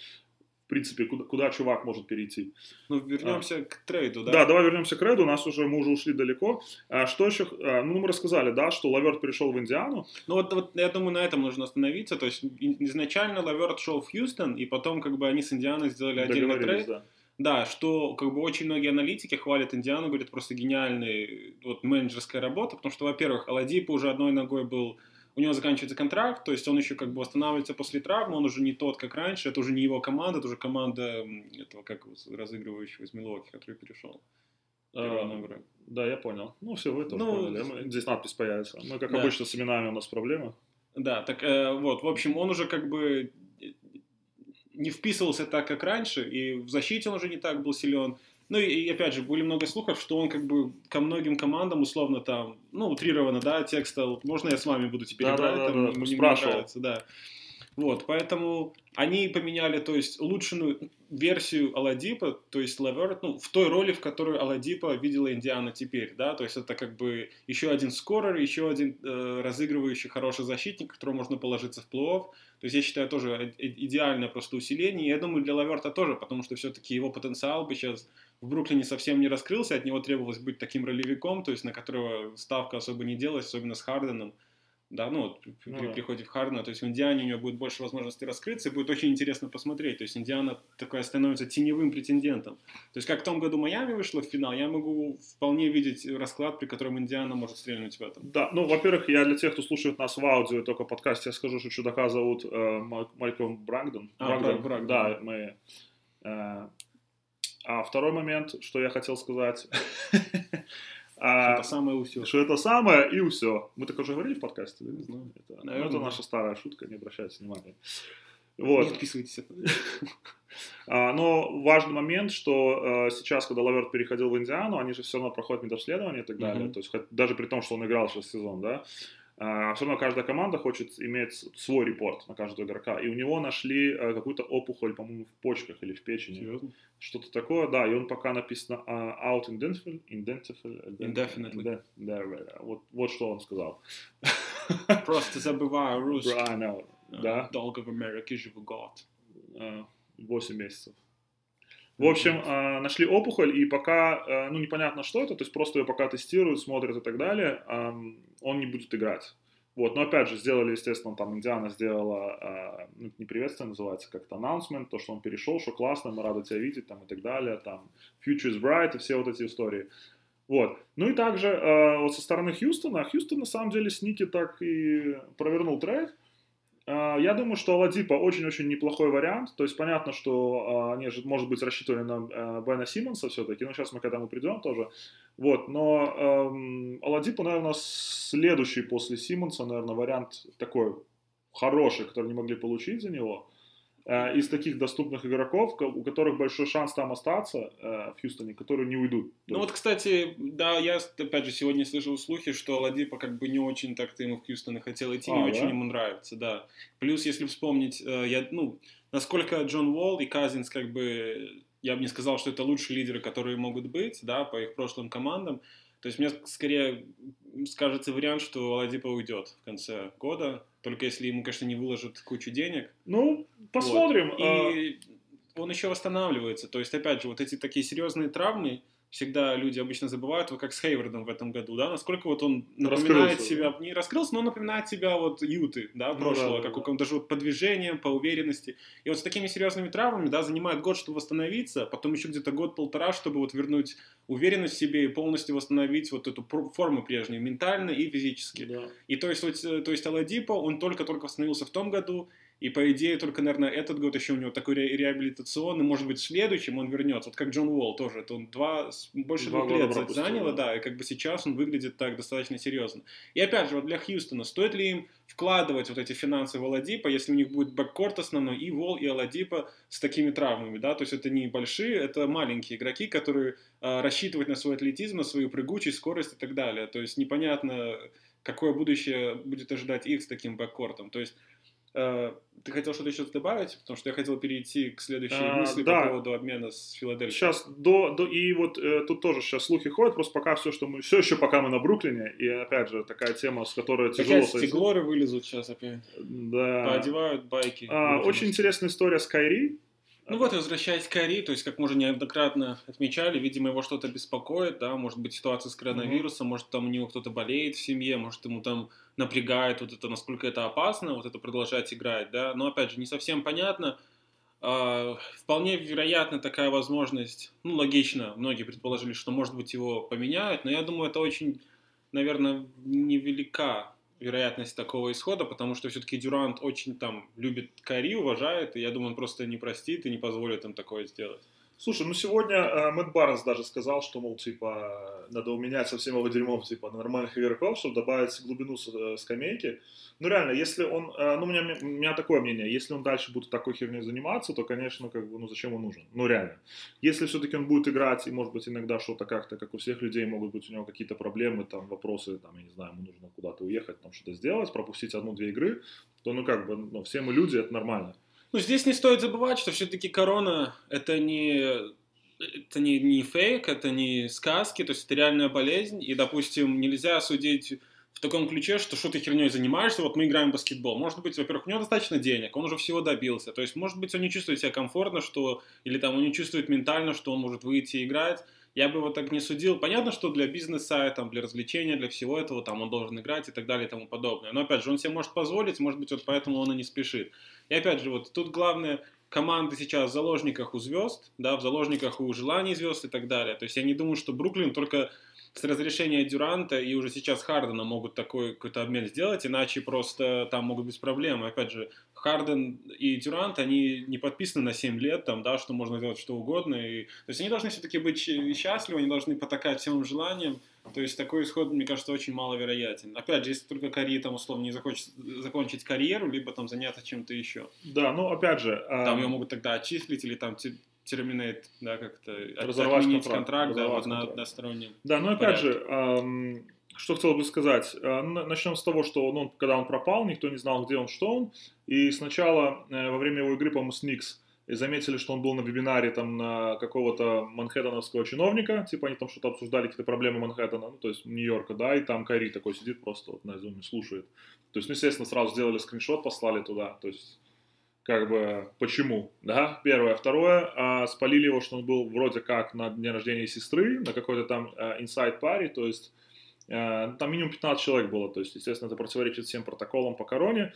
в принципе, куда, куда чувак может перейти. Ну, вернемся к трейду, да? Да, давай вернемся к трейду, у нас уже, мы уже ушли далеко. А, что еще, а, ну, мы рассказали, да, что Лаверт перешел в Индиану, Ну вот, вот я думаю, на этом нужно остановиться. То есть изначально Лаверт шел в Хьюстон, и потом как бы они с Индианой сделали отдельный трейд. да. Да, что как бы очень многие аналитики хвалят Индиану, говорят, просто гениальная вот менеджерская работа, потому что, во-первых, Оладипо уже одной ногой был, у него заканчивается контракт, то есть он еще как бы восстанавливается после травмы, он уже не тот, как раньше, это уже не его команда, это уже команда этого, как его, разыгрывающего из Милуоки, который перешел. А, да, я понял. Ну, все, вы тоже Ну, поняли. Мы- Здесь надпись появится. Мы, как да. обычно, с именами у нас проблемы. Да, так э, вот, в общем, он уже как бы не вписывался так, как раньше, и в защите он уже не так был силен. Ну и, и, опять же, были много слухов, что он как бы ко многим командам условно там, ну, утрированно, да, текст стал, можно я с вами буду теперь Да, играть, да, да, там, да, мне спрашивал. нравится, да. Вот, поэтому они поменяли, то есть, улучшенную версию Аладипа, то есть Леверт, ну, в той роли, в которую Аладипа видела Индиана теперь, да, то есть это как бы еще один скорер, еще один э, разыгрывающий хороший защитник, которого можно положиться в плей-офф, то есть я считаю тоже идеальное просто усиление, и я думаю для Леверта тоже, потому что все-таки его потенциал бы сейчас в Бруклине совсем не раскрылся, от него требовалось быть таким ролевиком, то есть на которого ставка особо не делалась, особенно с Харденом, да, ну, вот, при, ну, приходе в Хардена, то есть в Индиане у него будет больше возможностей раскрыться, и будет очень интересно посмотреть, то есть Индиана такая становится теневым претендентом. То есть как в том году Майами вышла в финал, я могу вполне видеть расклад, при котором Индиана может стрельнуть в этом. Да, ну, во-первых, я для тех, кто слушает нас в аудио, только подкасте, я скажу, что чудака зовут э, Мальком Брагдон. А, Брагдон. Брагдон. Да, мы... Э, а второй момент, что я хотел сказать... А, что это самое и все. Что это самое и все. Мы так уже говорили в подкасте, да? Не знаю. Это, ну, это наша старая шутка, не обращайте внимания. Вот. Не отписывайтесь. а, но важный момент, что э, сейчас, когда Лаверт переходил в Индиану, они же все равно проходят медобследование и так далее. Mm-hmm. То есть даже при том, что он играл сейчас сезон, да, все равно каждая команда хочет иметь свой репорт на каждого игрока. И у него нашли э, какую-то опухоль, по-моему, в почках или в печени. Серьезно? Что-то такое, да. И он пока написано uh, out indefinitely. Indefinitely. indefinitely. Да, вот, вот что он сказал. Просто забываю русский. I know. Да. Долго в Америке живу год. Восемь месяцев. В общем, э, нашли опухоль, и пока, э, ну, непонятно, что это, то есть просто ее пока тестируют, смотрят и так далее, он не будет играть. Вот, но опять же, сделали, естественно, там Индиана сделала, э, ну, не приветствие называется, как-то announcement, то, что он перешел, что классно, мы рады тебя видеть, там, и так далее, там, future is bright, и все вот эти истории. Вот. Ну и также э, вот со стороны Хьюстона, Хьюстон на самом деле с Ники так и провернул трейд, а, я думаю, что Ладипа очень-очень неплохой вариант. То есть понятно, что а, они, может быть, рассчитывали на а, Бена Симмонса все-таки, но сейчас мы к этому придем тоже. Вот, но эм, Аладипа, наверное, следующий после Симмонса, наверное, вариант такой хороший, который не могли получить за него. Э, из таких доступных игроков, у которых большой шанс там остаться э, в Хьюстоне, которые не уйдут. Ну вот, кстати, да, я опять же сегодня слышал слухи, что Ладипа как бы не очень так-то ему в Хьюстон хотел идти, а, не да? очень ему нравится, да. Плюс, если вспомнить, э, я, ну, насколько Джон Уолл и Казинс как бы, я бы не сказал, что это лучшие лидеры, которые могут быть, да, по их прошлым командам. То есть мне скорее скажется вариант, что Ладипа уйдет в конце года, только если ему, конечно, не выложат кучу денег. Ну, посмотрим. Вот. И а... он еще восстанавливается. То есть, опять же, вот эти такие серьезные травмы, всегда люди обычно забывают, вот как с Хейвардом в этом году, да, насколько вот он напоминает раскрылся, себя, не раскрылся, но он напоминает себя вот Юты, да, прошлого, ну, да, как да. он даже вот по движениям, по уверенности. И вот с такими серьезными травмами, да, занимает год, чтобы восстановиться, потом еще где-то год-полтора, чтобы вот вернуть уверенность в себе и полностью восстановить вот эту форму прежнюю, ментально и физически. Да. И то есть, вот, э, то есть Аладипо, он только-только восстановился в том году, и по идее только, наверное, этот год еще у него такой ре- реабилитационный, может быть, в следующем он вернется. Вот как Джон Уолл тоже. Это он два, больше два двух лет пропустил, заняло, да. да, и как бы сейчас он выглядит так достаточно серьезно. И опять же, вот для Хьюстона, стоит ли им вкладывать вот эти финансы в Аладипа, если у них будет бэккорт основной, и Вол, и Аладипа с такими травмами, да, то есть это не большие, это маленькие игроки, которые э, рассчитывают на свой атлетизм, на свою прыгучесть, скорость и так далее. То есть непонятно, какое будущее будет ожидать их с таким бэккортом. То есть ты хотел что-то еще добавить? Потому что я хотел перейти к следующей а, мысли да. по поводу обмена с Филадельфией. Сейчас, до, до, и вот э, тут тоже сейчас слухи ходят, просто пока все, что мы, все еще пока мы на Бруклине, и опять же, такая тема, с которой тяжело... Опять стеглоры вылезут сейчас опять. Да. Поодевают байки. А, очень интересная история с Кайри. Ну вот, возвращаясь к Кари, то есть, как мы уже неоднократно отмечали, видимо, его что-то беспокоит, да, может быть, ситуация с коронавирусом, mm-hmm. может, там у него кто-то болеет в семье, может, ему там напрягает вот это, насколько это опасно, вот это продолжать играть, да, но, опять же, не совсем понятно, Uh, вполне вероятно такая возможность, ну, логично, многие предположили, что, может быть, его поменяют, но я думаю, это очень, наверное, невелика вероятность такого исхода, потому что все-таки Дюрант очень там любит Кари, уважает, и я думаю, он просто не простит и не позволит им такое сделать. Слушай, ну сегодня э, Мэтт Барнс даже сказал, что, мол, типа, надо уменять со всем его дерьмом, типа, нормальных игроков, чтобы добавить глубину с, э, скамейки. Ну реально, если он, э, ну у меня, у меня такое мнение, если он дальше будет такой херней заниматься, то, конечно, как бы, ну зачем он нужен? Ну реально. Если все-таки он будет играть, и, может быть, иногда что-то как-то, как у всех людей, могут быть у него какие-то проблемы, там, вопросы, там, я не знаю, ему нужно куда-то уехать, там, что-то сделать, пропустить одну-две игры, то, ну как бы, ну, все мы люди, это нормально. Ну, здесь не стоит забывать, что все-таки корона это не это не, не фейк, это не сказки, то есть это реальная болезнь, и, допустим, нельзя судить в таком ключе, что что ты херней занимаешься, вот мы играем в баскетбол. Может быть, во-первых, у него достаточно денег, он уже всего добился. То есть, может быть, он не чувствует себя комфортно, что, или там он не чувствует ментально, что он может выйти и играть. Я бы его так не судил. Понятно, что для бизнеса, там, для развлечения, для всего этого там он должен играть и так далее и тому подобное. Но опять же, он себе может позволить, может быть, вот поэтому он и не спешит. И опять же, вот тут главное, команды сейчас в заложниках у звезд, да, в заложниках у желаний звезд и так далее. То есть я не думаю, что Бруклин только с разрешения Дюранта и уже сейчас Хардена могут такой какой-то обмен сделать, иначе просто там могут быть проблемы. Опять же, Харден и Дюрант, они не подписаны на 7 лет, там, да, что можно делать что угодно. И, то есть они должны все-таки быть счастливы, они должны потакать всем желаниям. То есть такой исход, мне кажется, очень маловероятен. Опять же, если только Кари там условно не захочет закончить карьеру, либо там заняться чем-то еще. Да, ну опять же... Там ее могут тогда отчислить или там терминейт, да, как-то отменить контракт, контракт да, вот на одностороннем. Да, но опять порядке. же, эм, что хотел бы сказать. Э, начнем с того, что ну, когда он пропал, никто не знал, где он, что он. И сначала, э, во время его игры, по-моему, с Никс, и заметили, что он был на вебинаре там на какого-то манхэттеновского чиновника, типа они там что-то обсуждали, какие-то проблемы Манхэттена, ну, то есть Нью-Йорка, да, и там Кари такой сидит просто вот на зуме, слушает. То есть, ну, естественно, сразу сделали скриншот, послали туда, то есть как бы почему, да, первое. Второе, а, спалили его, что он был вроде как на дне рождения сестры, на какой-то там а, inside паре, то есть а, там минимум 15 человек было, то есть, естественно, это противоречит всем протоколам по короне,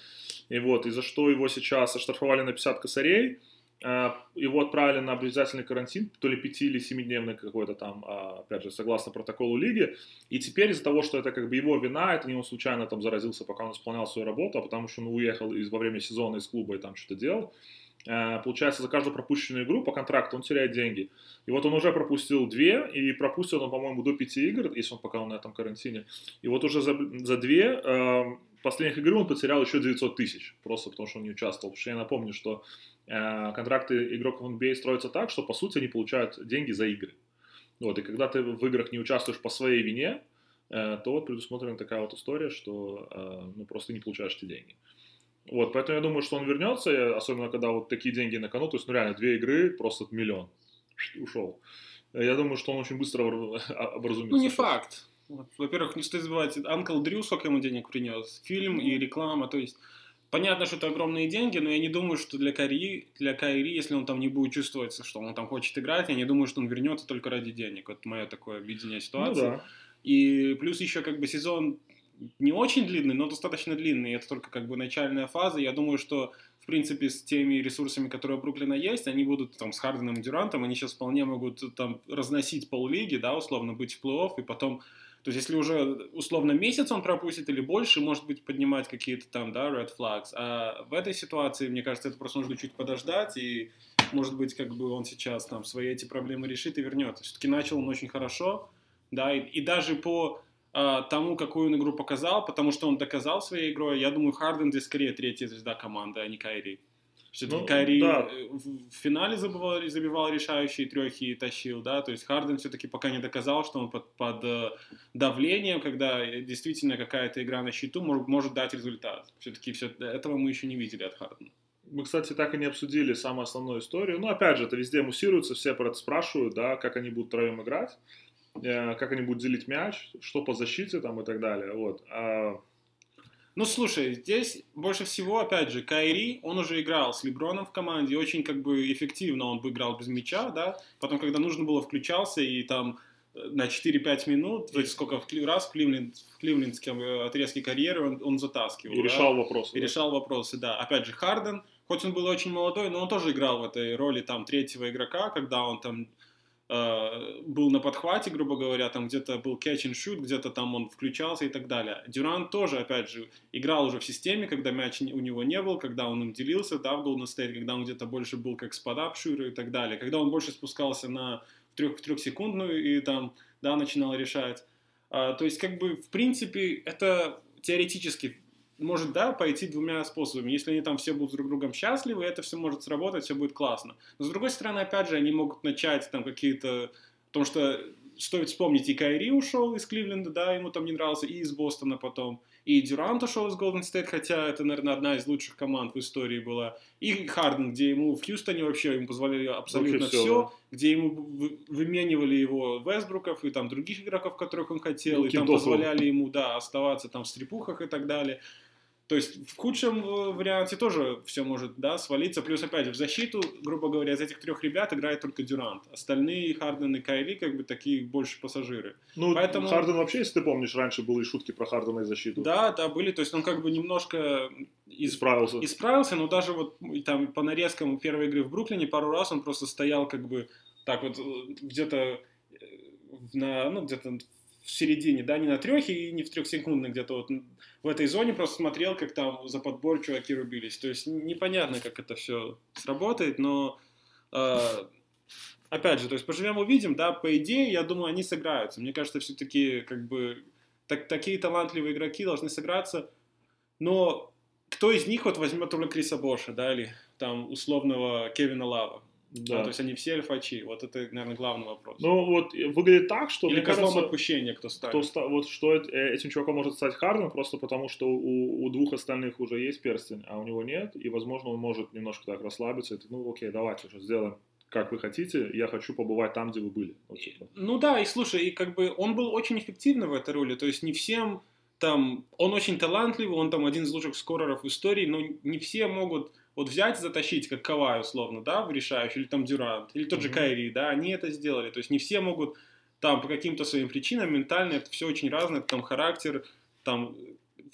и вот, и за что его сейчас оштрафовали на 50 косарей, его отправили на обязательный карантин, то ли 5 или 7-дневный какой-то там, а, опять же, согласно протоколу лиги. И теперь из-за того, что это как бы его вина, это не он случайно там заразился, пока он исполнял свою работу, а потому что он уехал из, во время сезона из клуба и там что-то делал, э, получается, за каждую пропущенную игру по контракту он теряет деньги. И вот он уже пропустил две, и пропустил он, по-моему, до пяти игр, если он пока он на этом карантине. И вот уже за, за две э, последних игры он потерял еще 900 тысяч, просто потому что он не участвовал. Потому что я напомню, что Э, контракты игроков NBA строятся так, что по сути они получают деньги за игры. Вот, и когда ты в играх не участвуешь по своей вине, э, то вот предусмотрена такая вот история, что э, ну, просто не получаешь эти деньги. Вот, поэтому я думаю, что он вернется, особенно когда вот такие деньги на кону, то есть, ну реально, две игры, просто миллион ушел. Я думаю, что он очень быстро образумится. Ну, не факт. Во-первых, не стоит забывать, Анкл Дрю сколько ему денег принес, фильм и реклама, то есть Понятно, что это огромные деньги, но я не думаю, что для Кайри, для Кайри, если он там не будет чувствовать, что он там хочет играть, я не думаю, что он вернется только ради денег. Вот мое такое видение ситуации. Ну, да. И плюс еще как бы сезон не очень длинный, но достаточно длинный. Это только как бы начальная фаза. Я думаю, что в принципе с теми ресурсами, которые у Бруклина есть, они будут там с Харденом и Дюрантом, они сейчас вполне могут там разносить пол-лиги, да, условно быть в плей-офф и потом то есть, если уже условно месяц он пропустит или больше, может быть, поднимать какие-то там, да, red flags. А в этой ситуации, мне кажется, это просто нужно чуть подождать, и, может быть, как бы он сейчас там свои эти проблемы решит и вернется. Все-таки начал он очень хорошо, да, и, и даже по а, тому, какую он игру показал, потому что он доказал своей игрой, я думаю, Харден здесь скорее третья звезда команды, а не Кайри. Все-таки ну, Кайри да. Э, в финале забивал, забивал решающие трехи и тащил, да, то есть Харден все-таки пока не доказал, что он под, под э, давлением, когда действительно какая-то игра на счету может, может дать результат. Все-таки все, этого мы еще не видели от Хардена. Мы, кстати, так и не обсудили самую основную историю. Ну, опять же, это везде муссируется, все про это спрашивают, да, как они будут втроем играть, э, как они будут делить мяч, что по защите там и так далее. Вот. Ну, слушай, здесь больше всего, опять же, Кайри, он уже играл с Леброном в команде, очень как бы эффективно он бы играл без мяча, да, потом, когда нужно было, включался и там э, на 4-5 минут, то есть сколько раз в, Кливленд, в кливлендском э, отрезке карьеры он, он затаскивал. И да? решал вопросы. И да. решал вопросы, да. Опять же, Харден, хоть он был очень молодой, но он тоже играл в этой роли там третьего игрока, когда он там э, был на подхвате, грубо говоря, там где-то был catch and shoot, где-то там он включался и так далее. Дюрант тоже, опять же, играл уже в системе, когда мяч у него не был, когда он им делился, да, в Golden State, когда он где-то больше был как спад и так далее, когда он больше спускался на трех, трехсекундную и там, да, начинал решать. А, то есть, как бы, в принципе, это теоретически может, да, пойти двумя способами. Если они там все будут друг другом счастливы, это все может сработать, все будет классно. Но с другой стороны, опять же, они могут начать там какие-то... Потому что стоит вспомнить, и Кайри ушел из Кливленда, да, ему там не нравился, и из Бостона потом, и Дюрант ушел из Голден Стейт, хотя это, наверное, одна из лучших команд в истории была, и Харден, где ему в Хьюстоне вообще ему позволяли абсолютно все, все да. где ему выменивали его Вестбруков и там других игроков, которых он хотел, и, и там позволяли ему, да, оставаться там в стрипухах и так далее. То есть в худшем э, варианте тоже все может да, свалиться. Плюс, опять же, в защиту, грубо говоря, из этих трех ребят играет только Дюрант. Остальные, Харден и Кайли, как бы такие больше пассажиры. Ну, Поэтому... Харден вообще, если ты помнишь, раньше были шутки про Хардена и защиту. Да, да, были. То есть он как бы немножко из... исправился. Исправился, но даже вот там по нарезкам первой игры в Бруклине пару раз он просто стоял как бы так вот э, где-то э, на, ну, где-то в середине, да, не на трехе и не в трехсекундной где-то вот в этой зоне просто смотрел, как там за подбор чуваки рубились. То есть непонятно, как это все сработает, но э, опять же, то есть поживем увидим, да, по идее, я думаю, они сыграются. Мне кажется, все-таки как бы так, такие талантливые игроки должны сыграться, но кто из них вот возьмет роль Криса Боша, да, или там условного Кевина Лава? Да. да. То есть они все альфачи. Вот это, наверное, главный вопрос. Ну, вот выглядит так, что... Или козлом кажется, отпущения кто станет. Кто, вот что э, этим чуваком может стать Харден, просто потому что у, у двух остальных уже есть перстень, а у него нет, и, возможно, он может немножко так расслабиться. И, ну, окей, давайте уже сделаем как вы хотите, я хочу побывать там, где вы были. Вот, типа. Ну да, и слушай, и как бы он был очень эффективный в этой роли, то есть не всем там, он очень талантливый, он там один из лучших скореров в истории, но не все могут вот взять и затащить, как Кавай, условно, да, в решающий, или там Дюрант, или тот же Кайри, да, они это сделали. То есть не все могут там по каким-то своим причинам, ментально, это все очень разное, там характер, там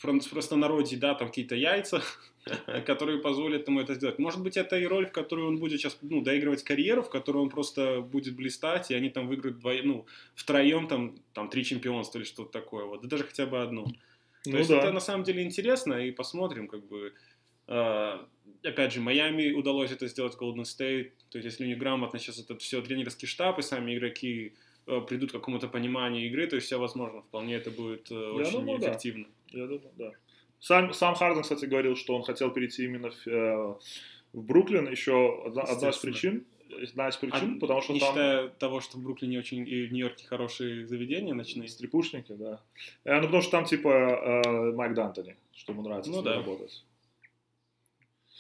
в простонародье, да, там какие-то яйца, которые позволят ему это сделать. Может быть, это и роль, в которую он будет сейчас, ну, доигрывать карьеру, в которой он просто будет блистать, и они там выиграют вдвоем, ну, втроем там, там три чемпионства или что-то такое, вот, да даже хотя бы одну. То ну, есть да. это на самом деле интересно, и посмотрим, как бы, э, опять же, Майами удалось это сделать, Golden State. То есть, если у них грамотно сейчас это все тренерский штаб и сами игроки э, придут к какому-то пониманию игры, то есть все возможно. Вполне это будет э, очень думаю, эффективно. Да. Я думаю, да. Сам, сам Харден, кстати, говорил, что он хотел перейти именно в, э, в Бруклин. Еще одна, одна из причин. Одна из причин, а, потому что не там... считая того, что в Бруклине очень и в Нью-Йорке хорошие заведения ночные. Стрипушники, да. Э, ну, потому что там типа э, Майк Дантони, что ему нравится ну, да. работать.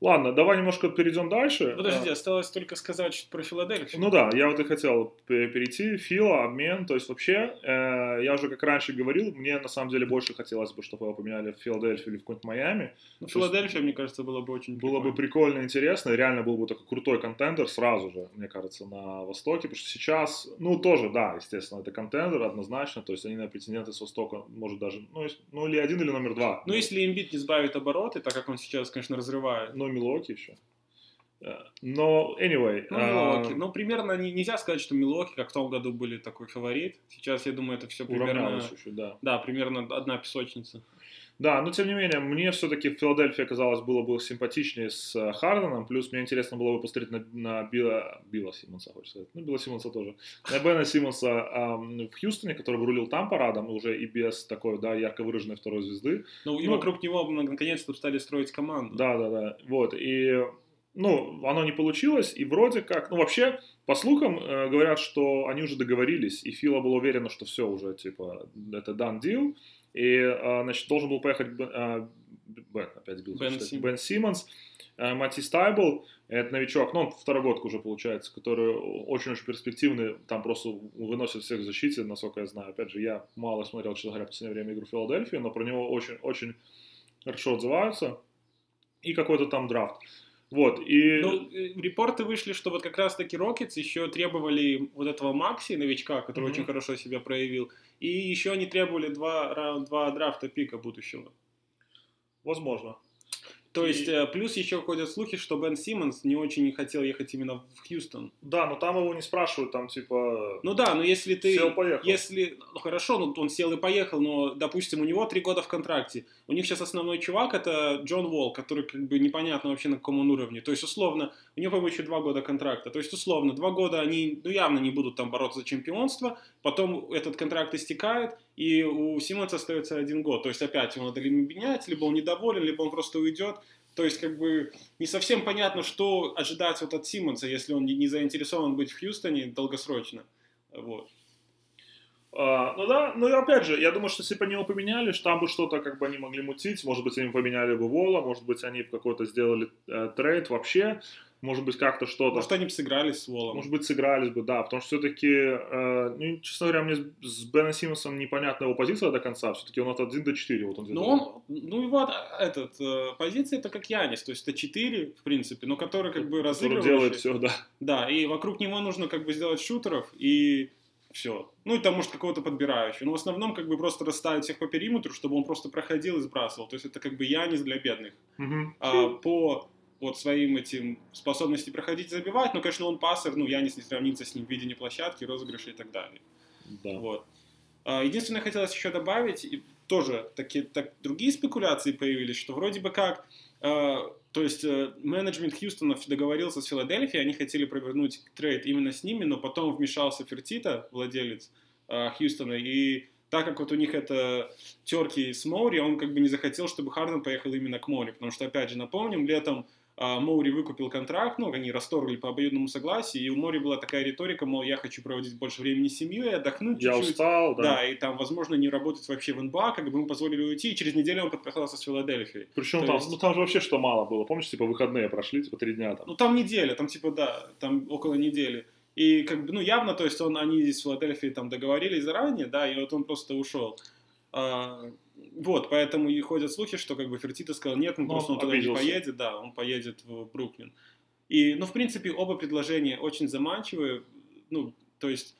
Ладно, давай немножко перейдем дальше. Подожди, осталось только сказать про Филадельфию. Ну да, я вот и хотел перейти. Фила, обмен, то есть вообще, э, я уже как раньше говорил, мне на самом деле больше хотелось бы, чтобы его поменяли в Филадельфию или в какой-нибудь Майами. Ну, Филадельфия, мне кажется, было бы очень Было прикольно. бы прикольно, интересно, реально был бы такой крутой контендер сразу же, мне кажется, на Востоке, потому что сейчас, ну тоже, да, естественно, это контендер однозначно, то есть они на претенденты с Востока, может даже, ну, ну или один, или номер два. Ну, если имбит не сбавит обороты, так как он сейчас, конечно, разрывает. Ну, Милуоки еще. Э, но, anyway. Ну, Милуоки. Uh, ну, примерно не, нельзя сказать, что Милуоки, как в том году, были такой фаворит. Сейчас, я думаю, это все примерно... Еще, да. да, примерно одна песочница. Да, но тем не менее, мне все-таки Филадельфия казалось было бы симпатичнее с э, Харденом, плюс мне интересно было бы посмотреть на, на Билла, Билла Симмонса, хочется сказать, ну, Билла Симмонса тоже, на Бена Симмонса эм, в Хьюстоне, который рулил там парадом, уже и без такой, да, ярко выраженной второй звезды. Ну, и ну, вокруг него наконец-то стали строить команду. Да, да, да, вот, и ну, оно не получилось, и вроде как, ну, вообще, по слухам, э, говорят, что они уже договорились, и Фила был уверен, что все уже, типа, это done deal, и, а, значит, должен был поехать а, Бен, опять сбил, Бен, Сим. Бен Симмонс, а, Матисс Тайбулл, это новичок, ну, он второгодка уже получается, который очень-очень перспективный, там просто выносит всех в защите, насколько я знаю. Опять же, я мало смотрел, честно говоря, в последнее время игру Филадельфии, но про него очень-очень хорошо отзываются. И какой-то там драфт. Вот, и... Ну, э, репорты вышли, что вот как раз-таки Рокетс еще требовали вот этого Макси, новичка, который mm-hmm. очень хорошо себя проявил, и еще они требовали два, два драфта пика будущего. Возможно. То есть, И- э, плюс еще ходят слухи, что Бен Симмонс не очень хотел ехать именно в Хьюстон. Да, но там его не спрашивают, там типа... Ну да, но если ты... Сел, поехал. Если... Ну хорошо, ну он сел и поехал, но, допустим, у него три года в контракте. У них сейчас основной чувак это Джон Уолл, который как бы непонятно вообще на каком он уровне. То есть, условно, у него, по-моему, еще два года контракта. То есть, условно, два года они, ну, явно не будут там бороться за чемпионство, потом этот контракт истекает, и у Симмонса остается один год. То есть, опять его надо либо менять, либо он недоволен, либо он просто уйдет. То есть, как бы, не совсем понятно, что ожидать вот от Симмонса, если он не- заинтересован быть в Хьюстоне долгосрочно. Вот. А, ну да, ну и опять же, я думаю, что если бы они его поменяли, там бы что-то как бы они могли мутить, может быть, они поменяли бы Вола, может быть, они бы какой-то сделали э, трейд вообще, может быть, как-то что-то. Может, они бы сыгрались с Волом. Может быть, сыгрались бы, да, потому что все-таки, ну, честно говоря, мне с- Беном Симмонсом непонятна его позиция до конца, все-таки он от 1 до 4, вот он Ну, он, ну и вот этот, э, позиция это как Янис, то есть это 4, в принципе, но который как бы который разыгрывающий. делает все, да. Да, и вокруг него нужно как бы сделать шутеров и все. Ну и там, может, какого-то подбирающего. Но в основном как бы просто расставить всех по периметру, чтобы он просто проходил и сбрасывал. То есть это как бы Янис для бедных. Мгм. А, по вот своим этим способности проходить забивать, но, конечно, он пассер, ну, Янис не сравнится с ним в видении площадки, розыгрыша и так далее. Да. Вот. А, Единственное, хотелось еще добавить, и тоже такие, так, другие спекуляции появились, что вроде бы как, э, то есть э, менеджмент Хьюстона договорился с Филадельфией, они хотели провернуть трейд именно с ними, но потом вмешался Фертита, владелец э, Хьюстона, и так как вот у них это терки с Моури, он как бы не захотел, чтобы Харден поехал именно к Моури, потому что, опять же, напомним, летом Моури выкупил контракт, ну, они расторгли по обоюдному согласию, и у Мори была такая риторика, мол, я хочу проводить больше времени с семьей, отдохнуть Я чуть-чуть. устал, да. Да, и там, возможно, не работать вообще в НБА, как бы ему позволили уйти, и через неделю он подписался с Филадельфией. Причем То там, есть- ну там же вообще что мало было, помнишь, типа выходные прошли, типа три дня там. Ну, там неделя, там типа, да, там около недели. И как бы, ну, явно, то есть он, они здесь в Филадельфии там договорились заранее, да, и вот он просто ушел. А, вот, поэтому и ходят слухи, что как бы Фертита сказал, нет, ну, Ну, просто он туда не обиделся. поедет, да, он поедет в Бруклин. И, ну, в принципе, оба предложения очень заманчивые, ну, то есть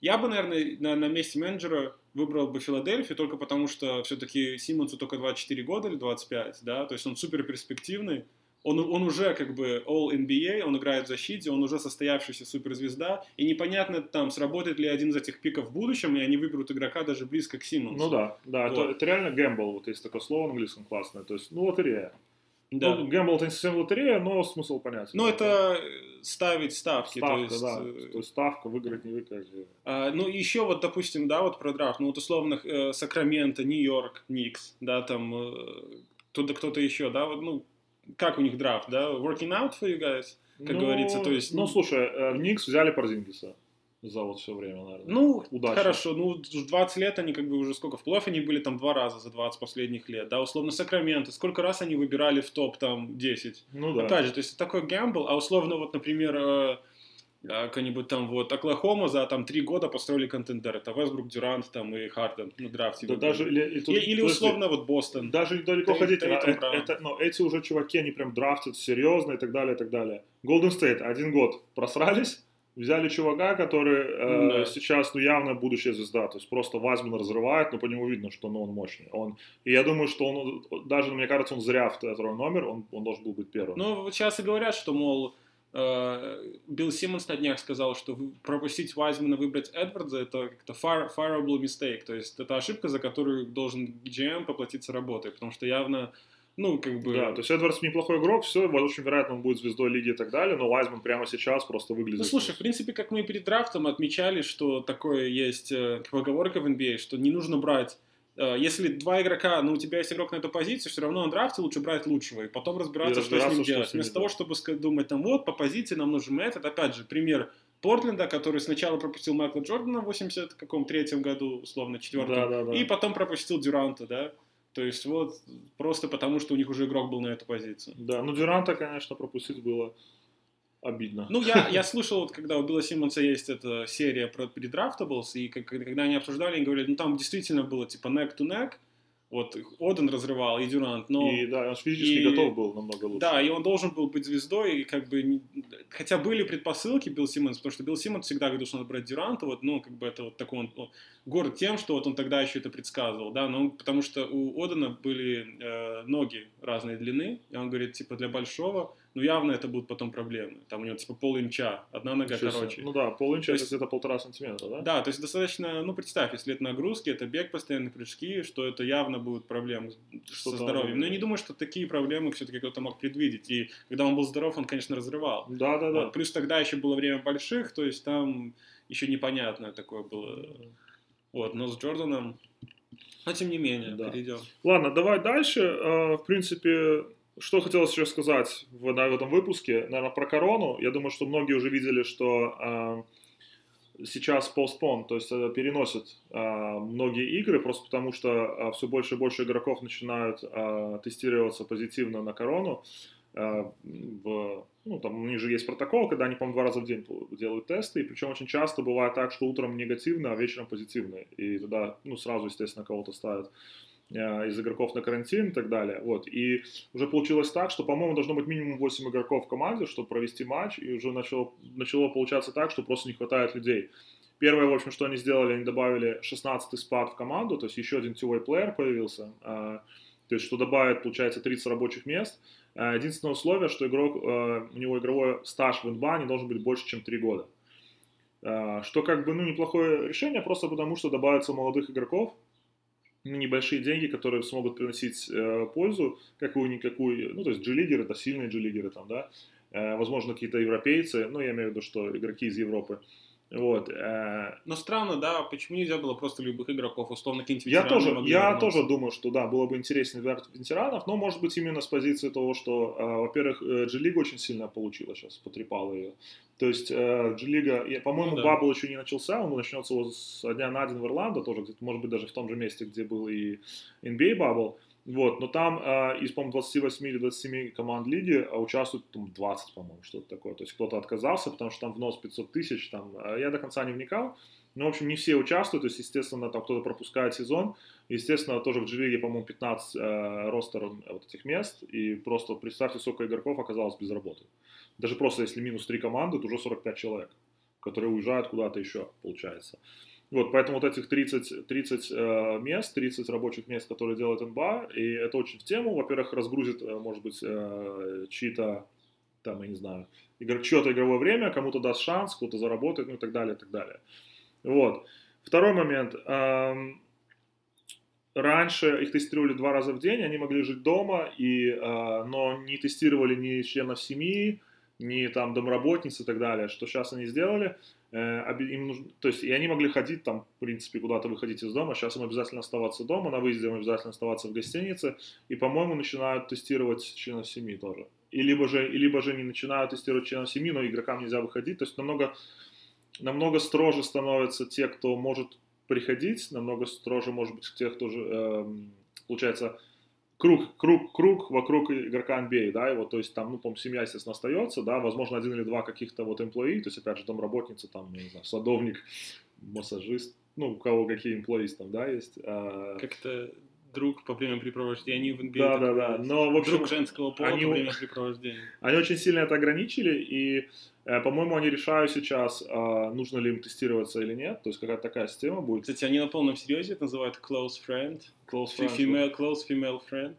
я бы, наверное, на, на месте менеджера выбрал бы Филадельфию только потому, что все-таки Симмонсу только 24 года или 25, да, то есть он супер перспективный, он, он уже как бы All NBA, он играет в защите, он уже состоявшаяся суперзвезда, и непонятно там, сработает ли один из этих пиков в будущем, и они выберут игрока даже близко к Симмонсу. Ну да, да, это, Вот. это реально гэмбл, вот есть такое слово на английском классное, то есть, ну, лотерея. Да. Ну, гэмбл это не совсем лотерея, но смысл понятен. Ну, это ставить ставки, ставка, то есть... да, э, то есть ставка, выиграть, не выиграть. А, ну, еще вот, допустим, да, вот про драфт, ну, вот условно, э, Сакраменто, Нью-Йорк, Никс, да, там, э, кто-то, кто-то еще, да, вот, ну, как у них драфт, да, working out for you guys, как Ну, говорится, то есть... Ну, слушай, э, Никс взяли Порзингиса за вот все время, наверное. Ну, Удачи. хорошо, ну, 20 лет они как бы уже сколько, в плей они были там два раза за 20 последних лет, да, условно, Сакраменто, сколько раз они выбирали в топ там 10, Ну да. Опять же, то есть такой гэмбл, а условно вот, например, э, какой-нибудь там вот Оклахома за там три года построили контендер. Это Вестбрук, Дюрант там и Харден на драфте. Да даже или, и тут- или подожди, условно вот Бостон. Даже недалеко Тей- ходить, а, это, это- но эти уже чуваки, они прям драфтят серьезно и так далее, и так далее. Golden State один год просрались, взяли чувака, который э, Да. сейчас, ну, явно будущая звезда, то есть просто Вазман разрывает, но по нему видно, что ну, он мощный. Он, и я думаю, что он, даже, мне кажется, он зря второй номер, он, он должен был быть первым. Ну, сейчас и говорят, что, мол, Билл Симмонс на днях сказал, что пропустить Вайзмана, выбрать Эдвардса, это как-то fire, fireable mistake, то есть это ошибка, за которую должен GM поплатиться работой, потому что явно, ну, как бы... Да, то есть Эдвардс неплохой игрок, все, очень вероятно, он будет звездой лиги и так далее, но Вайзман прямо сейчас просто выглядит... Ну, слушай, в принципе, как мы перед драфтом отмечали, что такое есть э, поговорка в NBA, что не нужно брать э, если два игрока, ну, у тебя есть игрок на эту позицию, все равно на драфте лучше брать лучшего и потом разбираться, И что с ним делать. с ним Вместо того, чтобы думать, там, вот, по позиции нам нужен этот, опять же, пример Портленда, который сначала пропустил Майкла Джордана в 80 каком третьем году, условно, четвертом, Да, да, да. и потом пропустил Дюранта, да. То есть вот просто потому, что у них уже игрок был на эту позицию. Да, ну Дюранта, конечно, пропустить было обидно. Ну, я, я слышал, вот, когда у Билла Симмонса есть эта серия про предрафтаблс, и как- когда они обсуждали, они говорили, ну, там действительно было, типа, neck to neck, Вот Оден разрывал, и Дюрант, но... И да, он физически и- готов был намного лучше. Да, и он должен был быть звездой, и как бы... Хотя были предпосылки Билл Симмонс, потому что Билл Симмонс всегда говорил, что надо брать Дюранта, вот, ну, как бы это вот такой он, он горд тем, что вот он тогда еще это предсказывал, да, но он- потому что у Одена были э, ноги разной длины, и он говорит, типа, для большого, ну, явно это будут потом проблемы. Там у него, типа, пол инча, одна нога себе. короче. Ну да, полинча То это где-то полтора сантиметра, да? Да, то есть достаточно, ну, представь, если это нагрузки, это бег, постоянные прыжки, что это явно будут проблемы Что-то- со здоровьем. Но я не думаю, что такие проблемы все-таки кто-то мог предвидеть. И когда он был здоров, он, конечно, разрывал. Да, да, да. Вот. Плюс тогда еще было время больших, то есть там еще непонятное такое было. Вот, но с Джорданом... Но тем не менее, Да. перейдем. Ладно, давай дальше. Э, В принципе, что хотелось еще сказать в, на- в этом выпуске, наверное, про корону. Я думаю, что многие уже видели, что э, сейчас постпон, то есть э, переносят э, многие игры, просто потому что все больше и больше игроков начинают э, тестироваться позитивно на корону. Э, в, ну, там у них же есть протокол, когда они, по-моему, два раза в день делают тесты, и причем очень часто бывает так, что утром негативно, а вечером позитивно. И тогда, ну, сразу, естественно, кого-то ставят э, из игроков на карантин и так далее. Вот. И уже получилось так, что, по-моему, должно быть минимум 8 игроков в команде, чтобы провести матч, и уже начало, начало получаться так, что просто не хватает людей. Первое, в общем, что они сделали, они добавили 16-й спад в команду, то есть еще один two-way player появился, а, то есть что добавит, получается, 30 рабочих мест. А, Единственное условие, что игрок, э, у него игровой стаж в НБА не должен быть больше, чем 3 года. Что как бы, ну, неплохое решение, просто потому что добавится молодых игроков, небольшие деньги, которые смогут приносить э, пользу, какую-никакую, ну, то есть G-лигеры, это сильные G-лигеры там, да, Э, возможно, какие-то европейцы, ну, я имею в виду, что игроки из Европы, вот, э, Но странно, да, почему нельзя было просто любых игроков, условно, какие-нибудь я тоже, я вернуться? тоже думаю, что да, было бы интереснее для ветеранов, но может быть именно с позиции того, что, э, во-первых, э, G-лига очень сильно получила сейчас, потрепала ее. То есть G-лига, по-моему, Ну да. бабл еще не начался, он начнется с дня на день в Орландо, тоже может быть, даже в том же месте, где был и NBA бабл. Вот, но там э, из, по-моему, 28 или 27 команд лиги а участвует там, 20, по-моему, что-то такое. То есть кто-то отказался, потому что там внос 500 тысяч. Там, э, я до конца не вникал. Но, в общем, не все участвуют. То есть, естественно, там кто-то пропускает сезон. Естественно, тоже в G-лиге, по-моему, 15 э, ростеров вот этих мест. И просто представьте, сколько игроков оказалось без работы. Даже просто если минус 3 команды, то уже 45 человек, которые уезжают куда-то еще, получается. Вот, поэтому вот этих 30, 30 э, мест, 30 рабочих мест, которые делает НБА, и это очень в тему. Во-первых, разгрузит, э, может быть, э, чьи-то, там, я не знаю, игр, чье-то игровое время, кому-то даст шанс, кто-то заработает, ну и так далее, и так далее. Вот. Второй момент. Эм, раньше их тестировали два раза в день, они могли жить дома, и, э, но не тестировали ни членов семьи, ни там домработниц и так далее, что сейчас они сделали. Э, им нужно, то есть и они могли ходить там, в принципе, куда-то выходить из дома. Сейчас им обязательно оставаться дома, на выезде им обязательно оставаться в гостинице. И, по-моему, начинают тестировать членов семьи тоже. И либо же, и либо же не начинают тестировать членов семьи, но игрокам нельзя выходить. То есть намного, намного строже становятся те, кто может приходить, намного строже, может быть, те, кто же, эм, получается, круг, круг, круг вокруг игрока NBA, да, его, то есть там, ну, по семья, естественно, остается, да, возможно, один или два каких-то вот employee, то есть, опять же, домработница, там, я не знаю, садовник, массажист, ну, у кого какие employees там, да, есть. а, Как-то друг по времяпрепровождению в NBA. Да, да, да, но, в общем, друг женского пола они- по времяпрепровождению. Они очень сильно это ограничили, и, э, по-моему, они решают сейчас, а, нужно ли им тестироваться или нет, то есть какая-то такая система будет. Кстати, они на полном серьезе это называют close friend. Close friends, Female, close female friend.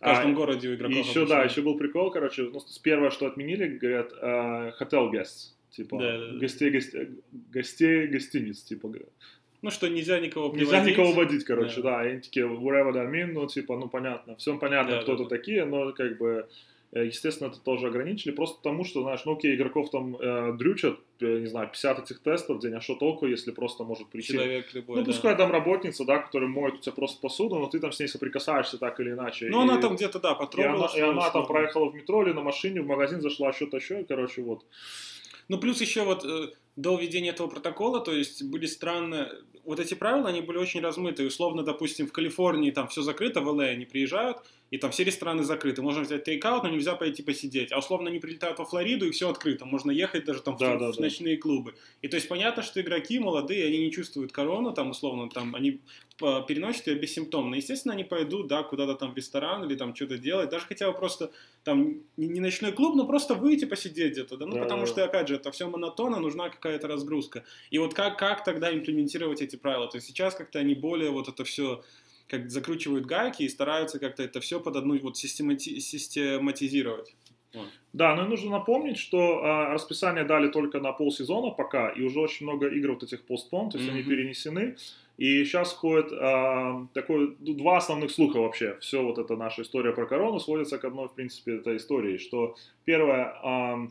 В А, каждом городе у игроков. Еще, обычно. да, еще был прикол, короче, ну, с- первое, что отменили, говорят, э, hotel guests, типа, Да, да, да. гостей, гостей, гостей гостиниц, типа, Ну что, нельзя никого нельзя приводить. никого водить, короче, Да. да, они такие, whatever that mean, ну, типа, ну, понятно, всем понятно, Да, кто да, да. такие, но, как бы, э, естественно, это тоже ограничили, просто потому, что, знаешь, ну, окей, игроков там э, дрючат, э, не знаю, 50 этих тестов в день, а что толку, если просто может прийти... Человек любой, Ну, да. пускай там работница, да, которая моет у тебя просто посуду, но ты там с ней соприкасаешься так или иначе. Ну, и- она там где-то, да, и она, потрогала. и она там проехала в метро или на машине, в магазин зашла, что-то еще, и, короче, вот. Ну, плюс еще вот, э, до введения этого протокола, то есть были странные, вот эти правила, они были очень размытые. Условно, допустим, в Калифорнии там все закрыто, в ЛА они приезжают, и там все рестораны закрыты. Можно взять тейкаут, но нельзя пойти посидеть. А условно они прилетают во Флориду, и все открыто. Можно ехать даже там Да, в, да, в да. ночные клубы. И то есть понятно, что игроки молодые, они не чувствуют корону, там условно, там они переносят ее бессимптомно. Естественно, они пойдут, да, куда-то там в ресторан или там что-то делать. Даже хотя бы просто там не не ночной клуб, но просто выйти посидеть где-то, да, ну Да, потому да, что, опять же, это все монотонно, нужна какая-то разгрузка. И вот как, как тогда имплементировать эти правила? То есть сейчас как-то они более вот это все как закручивают гайки и стараются как-то это все под одну вот системати- систематизировать. Да, но и нужно напомнить, что а, расписание дали только на полсезона пока, и уже очень много игр вот этих постпон, то есть они Мгм. перенесены. И сейчас ходит а, такой, ну, два основных слуха вообще. Все вот эта наша история про корону сводится к одной, в принципе, этой истории, что первое, а,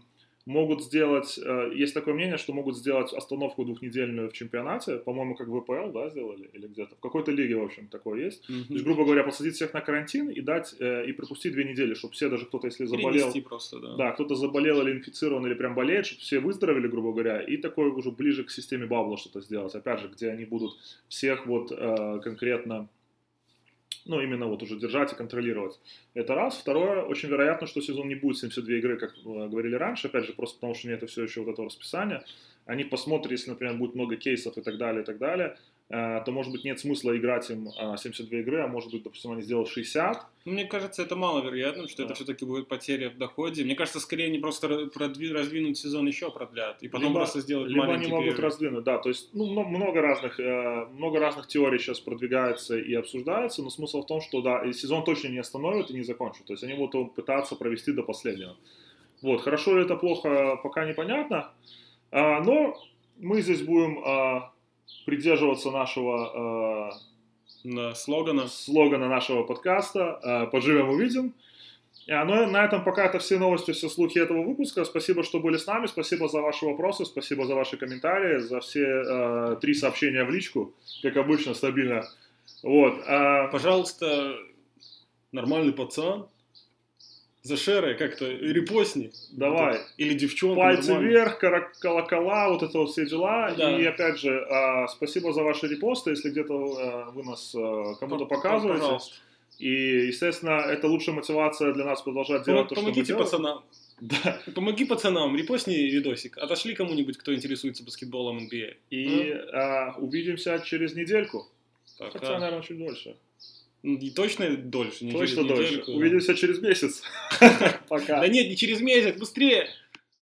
могут сделать, э, есть такое мнение, что могут сделать остановку двухнедельную в чемпионате, по-моему, как в ВПЛ, да, сделали, или где-то, в какой-то лиге, в общем, такое есть. То есть, грубо говоря, посадить всех на карантин и дать, э, и пропустить две недели, чтобы все, даже кто-то, если заболел, Перенести просто, да. да, кто-то заболел или инфицирован, или прям болеет, чтобы все выздоровели, грубо говоря, и такое уже ближе к системе бабла что-то сделать. Опять же, где они будут всех вот э, конкретно, ну, именно вот уже держать и контролировать. Это раз. Второе, очень вероятно, что сезон не будет 72 игры, как э, говорили раньше, опять же, просто потому что нет все еще вот этого расписания. Они посмотрят, если, например, будет много кейсов и так далее, и так далее, то, может быть, нет смысла играть им э, 72 игры, а может быть, допустим, они сделают 60, Ну, Мне кажется, это маловероятно, что Да. это все-таки будет потеря в доходе. Мне кажется, скорее они просто продви- раздвинуть сезон еще продлят, и потом либо, просто сделают либо они маленький могут перерыв. раздвинуть, да, то есть ну, мно- много разных, э, много разных теорий сейчас продвигается и обсуждается, но смысл в том, что да, и сезон точно не остановят и не закончат, то есть они будут пытаться провести до последнего. Вот, хорошо ли это плохо, пока непонятно, А, но мы здесь будем а, придерживаться нашего Да, слогана. э, слогана нашего подкаста э, «Поживем, увидим». А, Ну, и на этом пока это все новости, все слухи этого выпуска. Спасибо, что были с нами, спасибо за ваши вопросы, спасибо за ваши комментарии, за все э, три сообщения в личку, как обычно, стабильно. Вот. а, Пожалуйста, нормальный пацан, зашерай как-то, репостни. Давай. Вот. Или девчонка. Пальцы нормально. вверх, колокола, вот это вот все дела. Да. И опять же, а, спасибо за ваши репосты, если где-то э, вы нас э, кому-то показываете. Пожалуйста. И, естественно, это лучшая мотивация для нас продолжать делать то, что мы пацанам. Да. Помоги пацанам, репостни видосик. Отошли кому-нибудь, кто интересуется баскетболом NBA. И а, увидимся через недельку. Пока. Хотя, наверное, чуть дольше. И точно дольше, не Точно через дольше. Увидимся через месяц. Пока. Да нет, не через месяц, быстрее!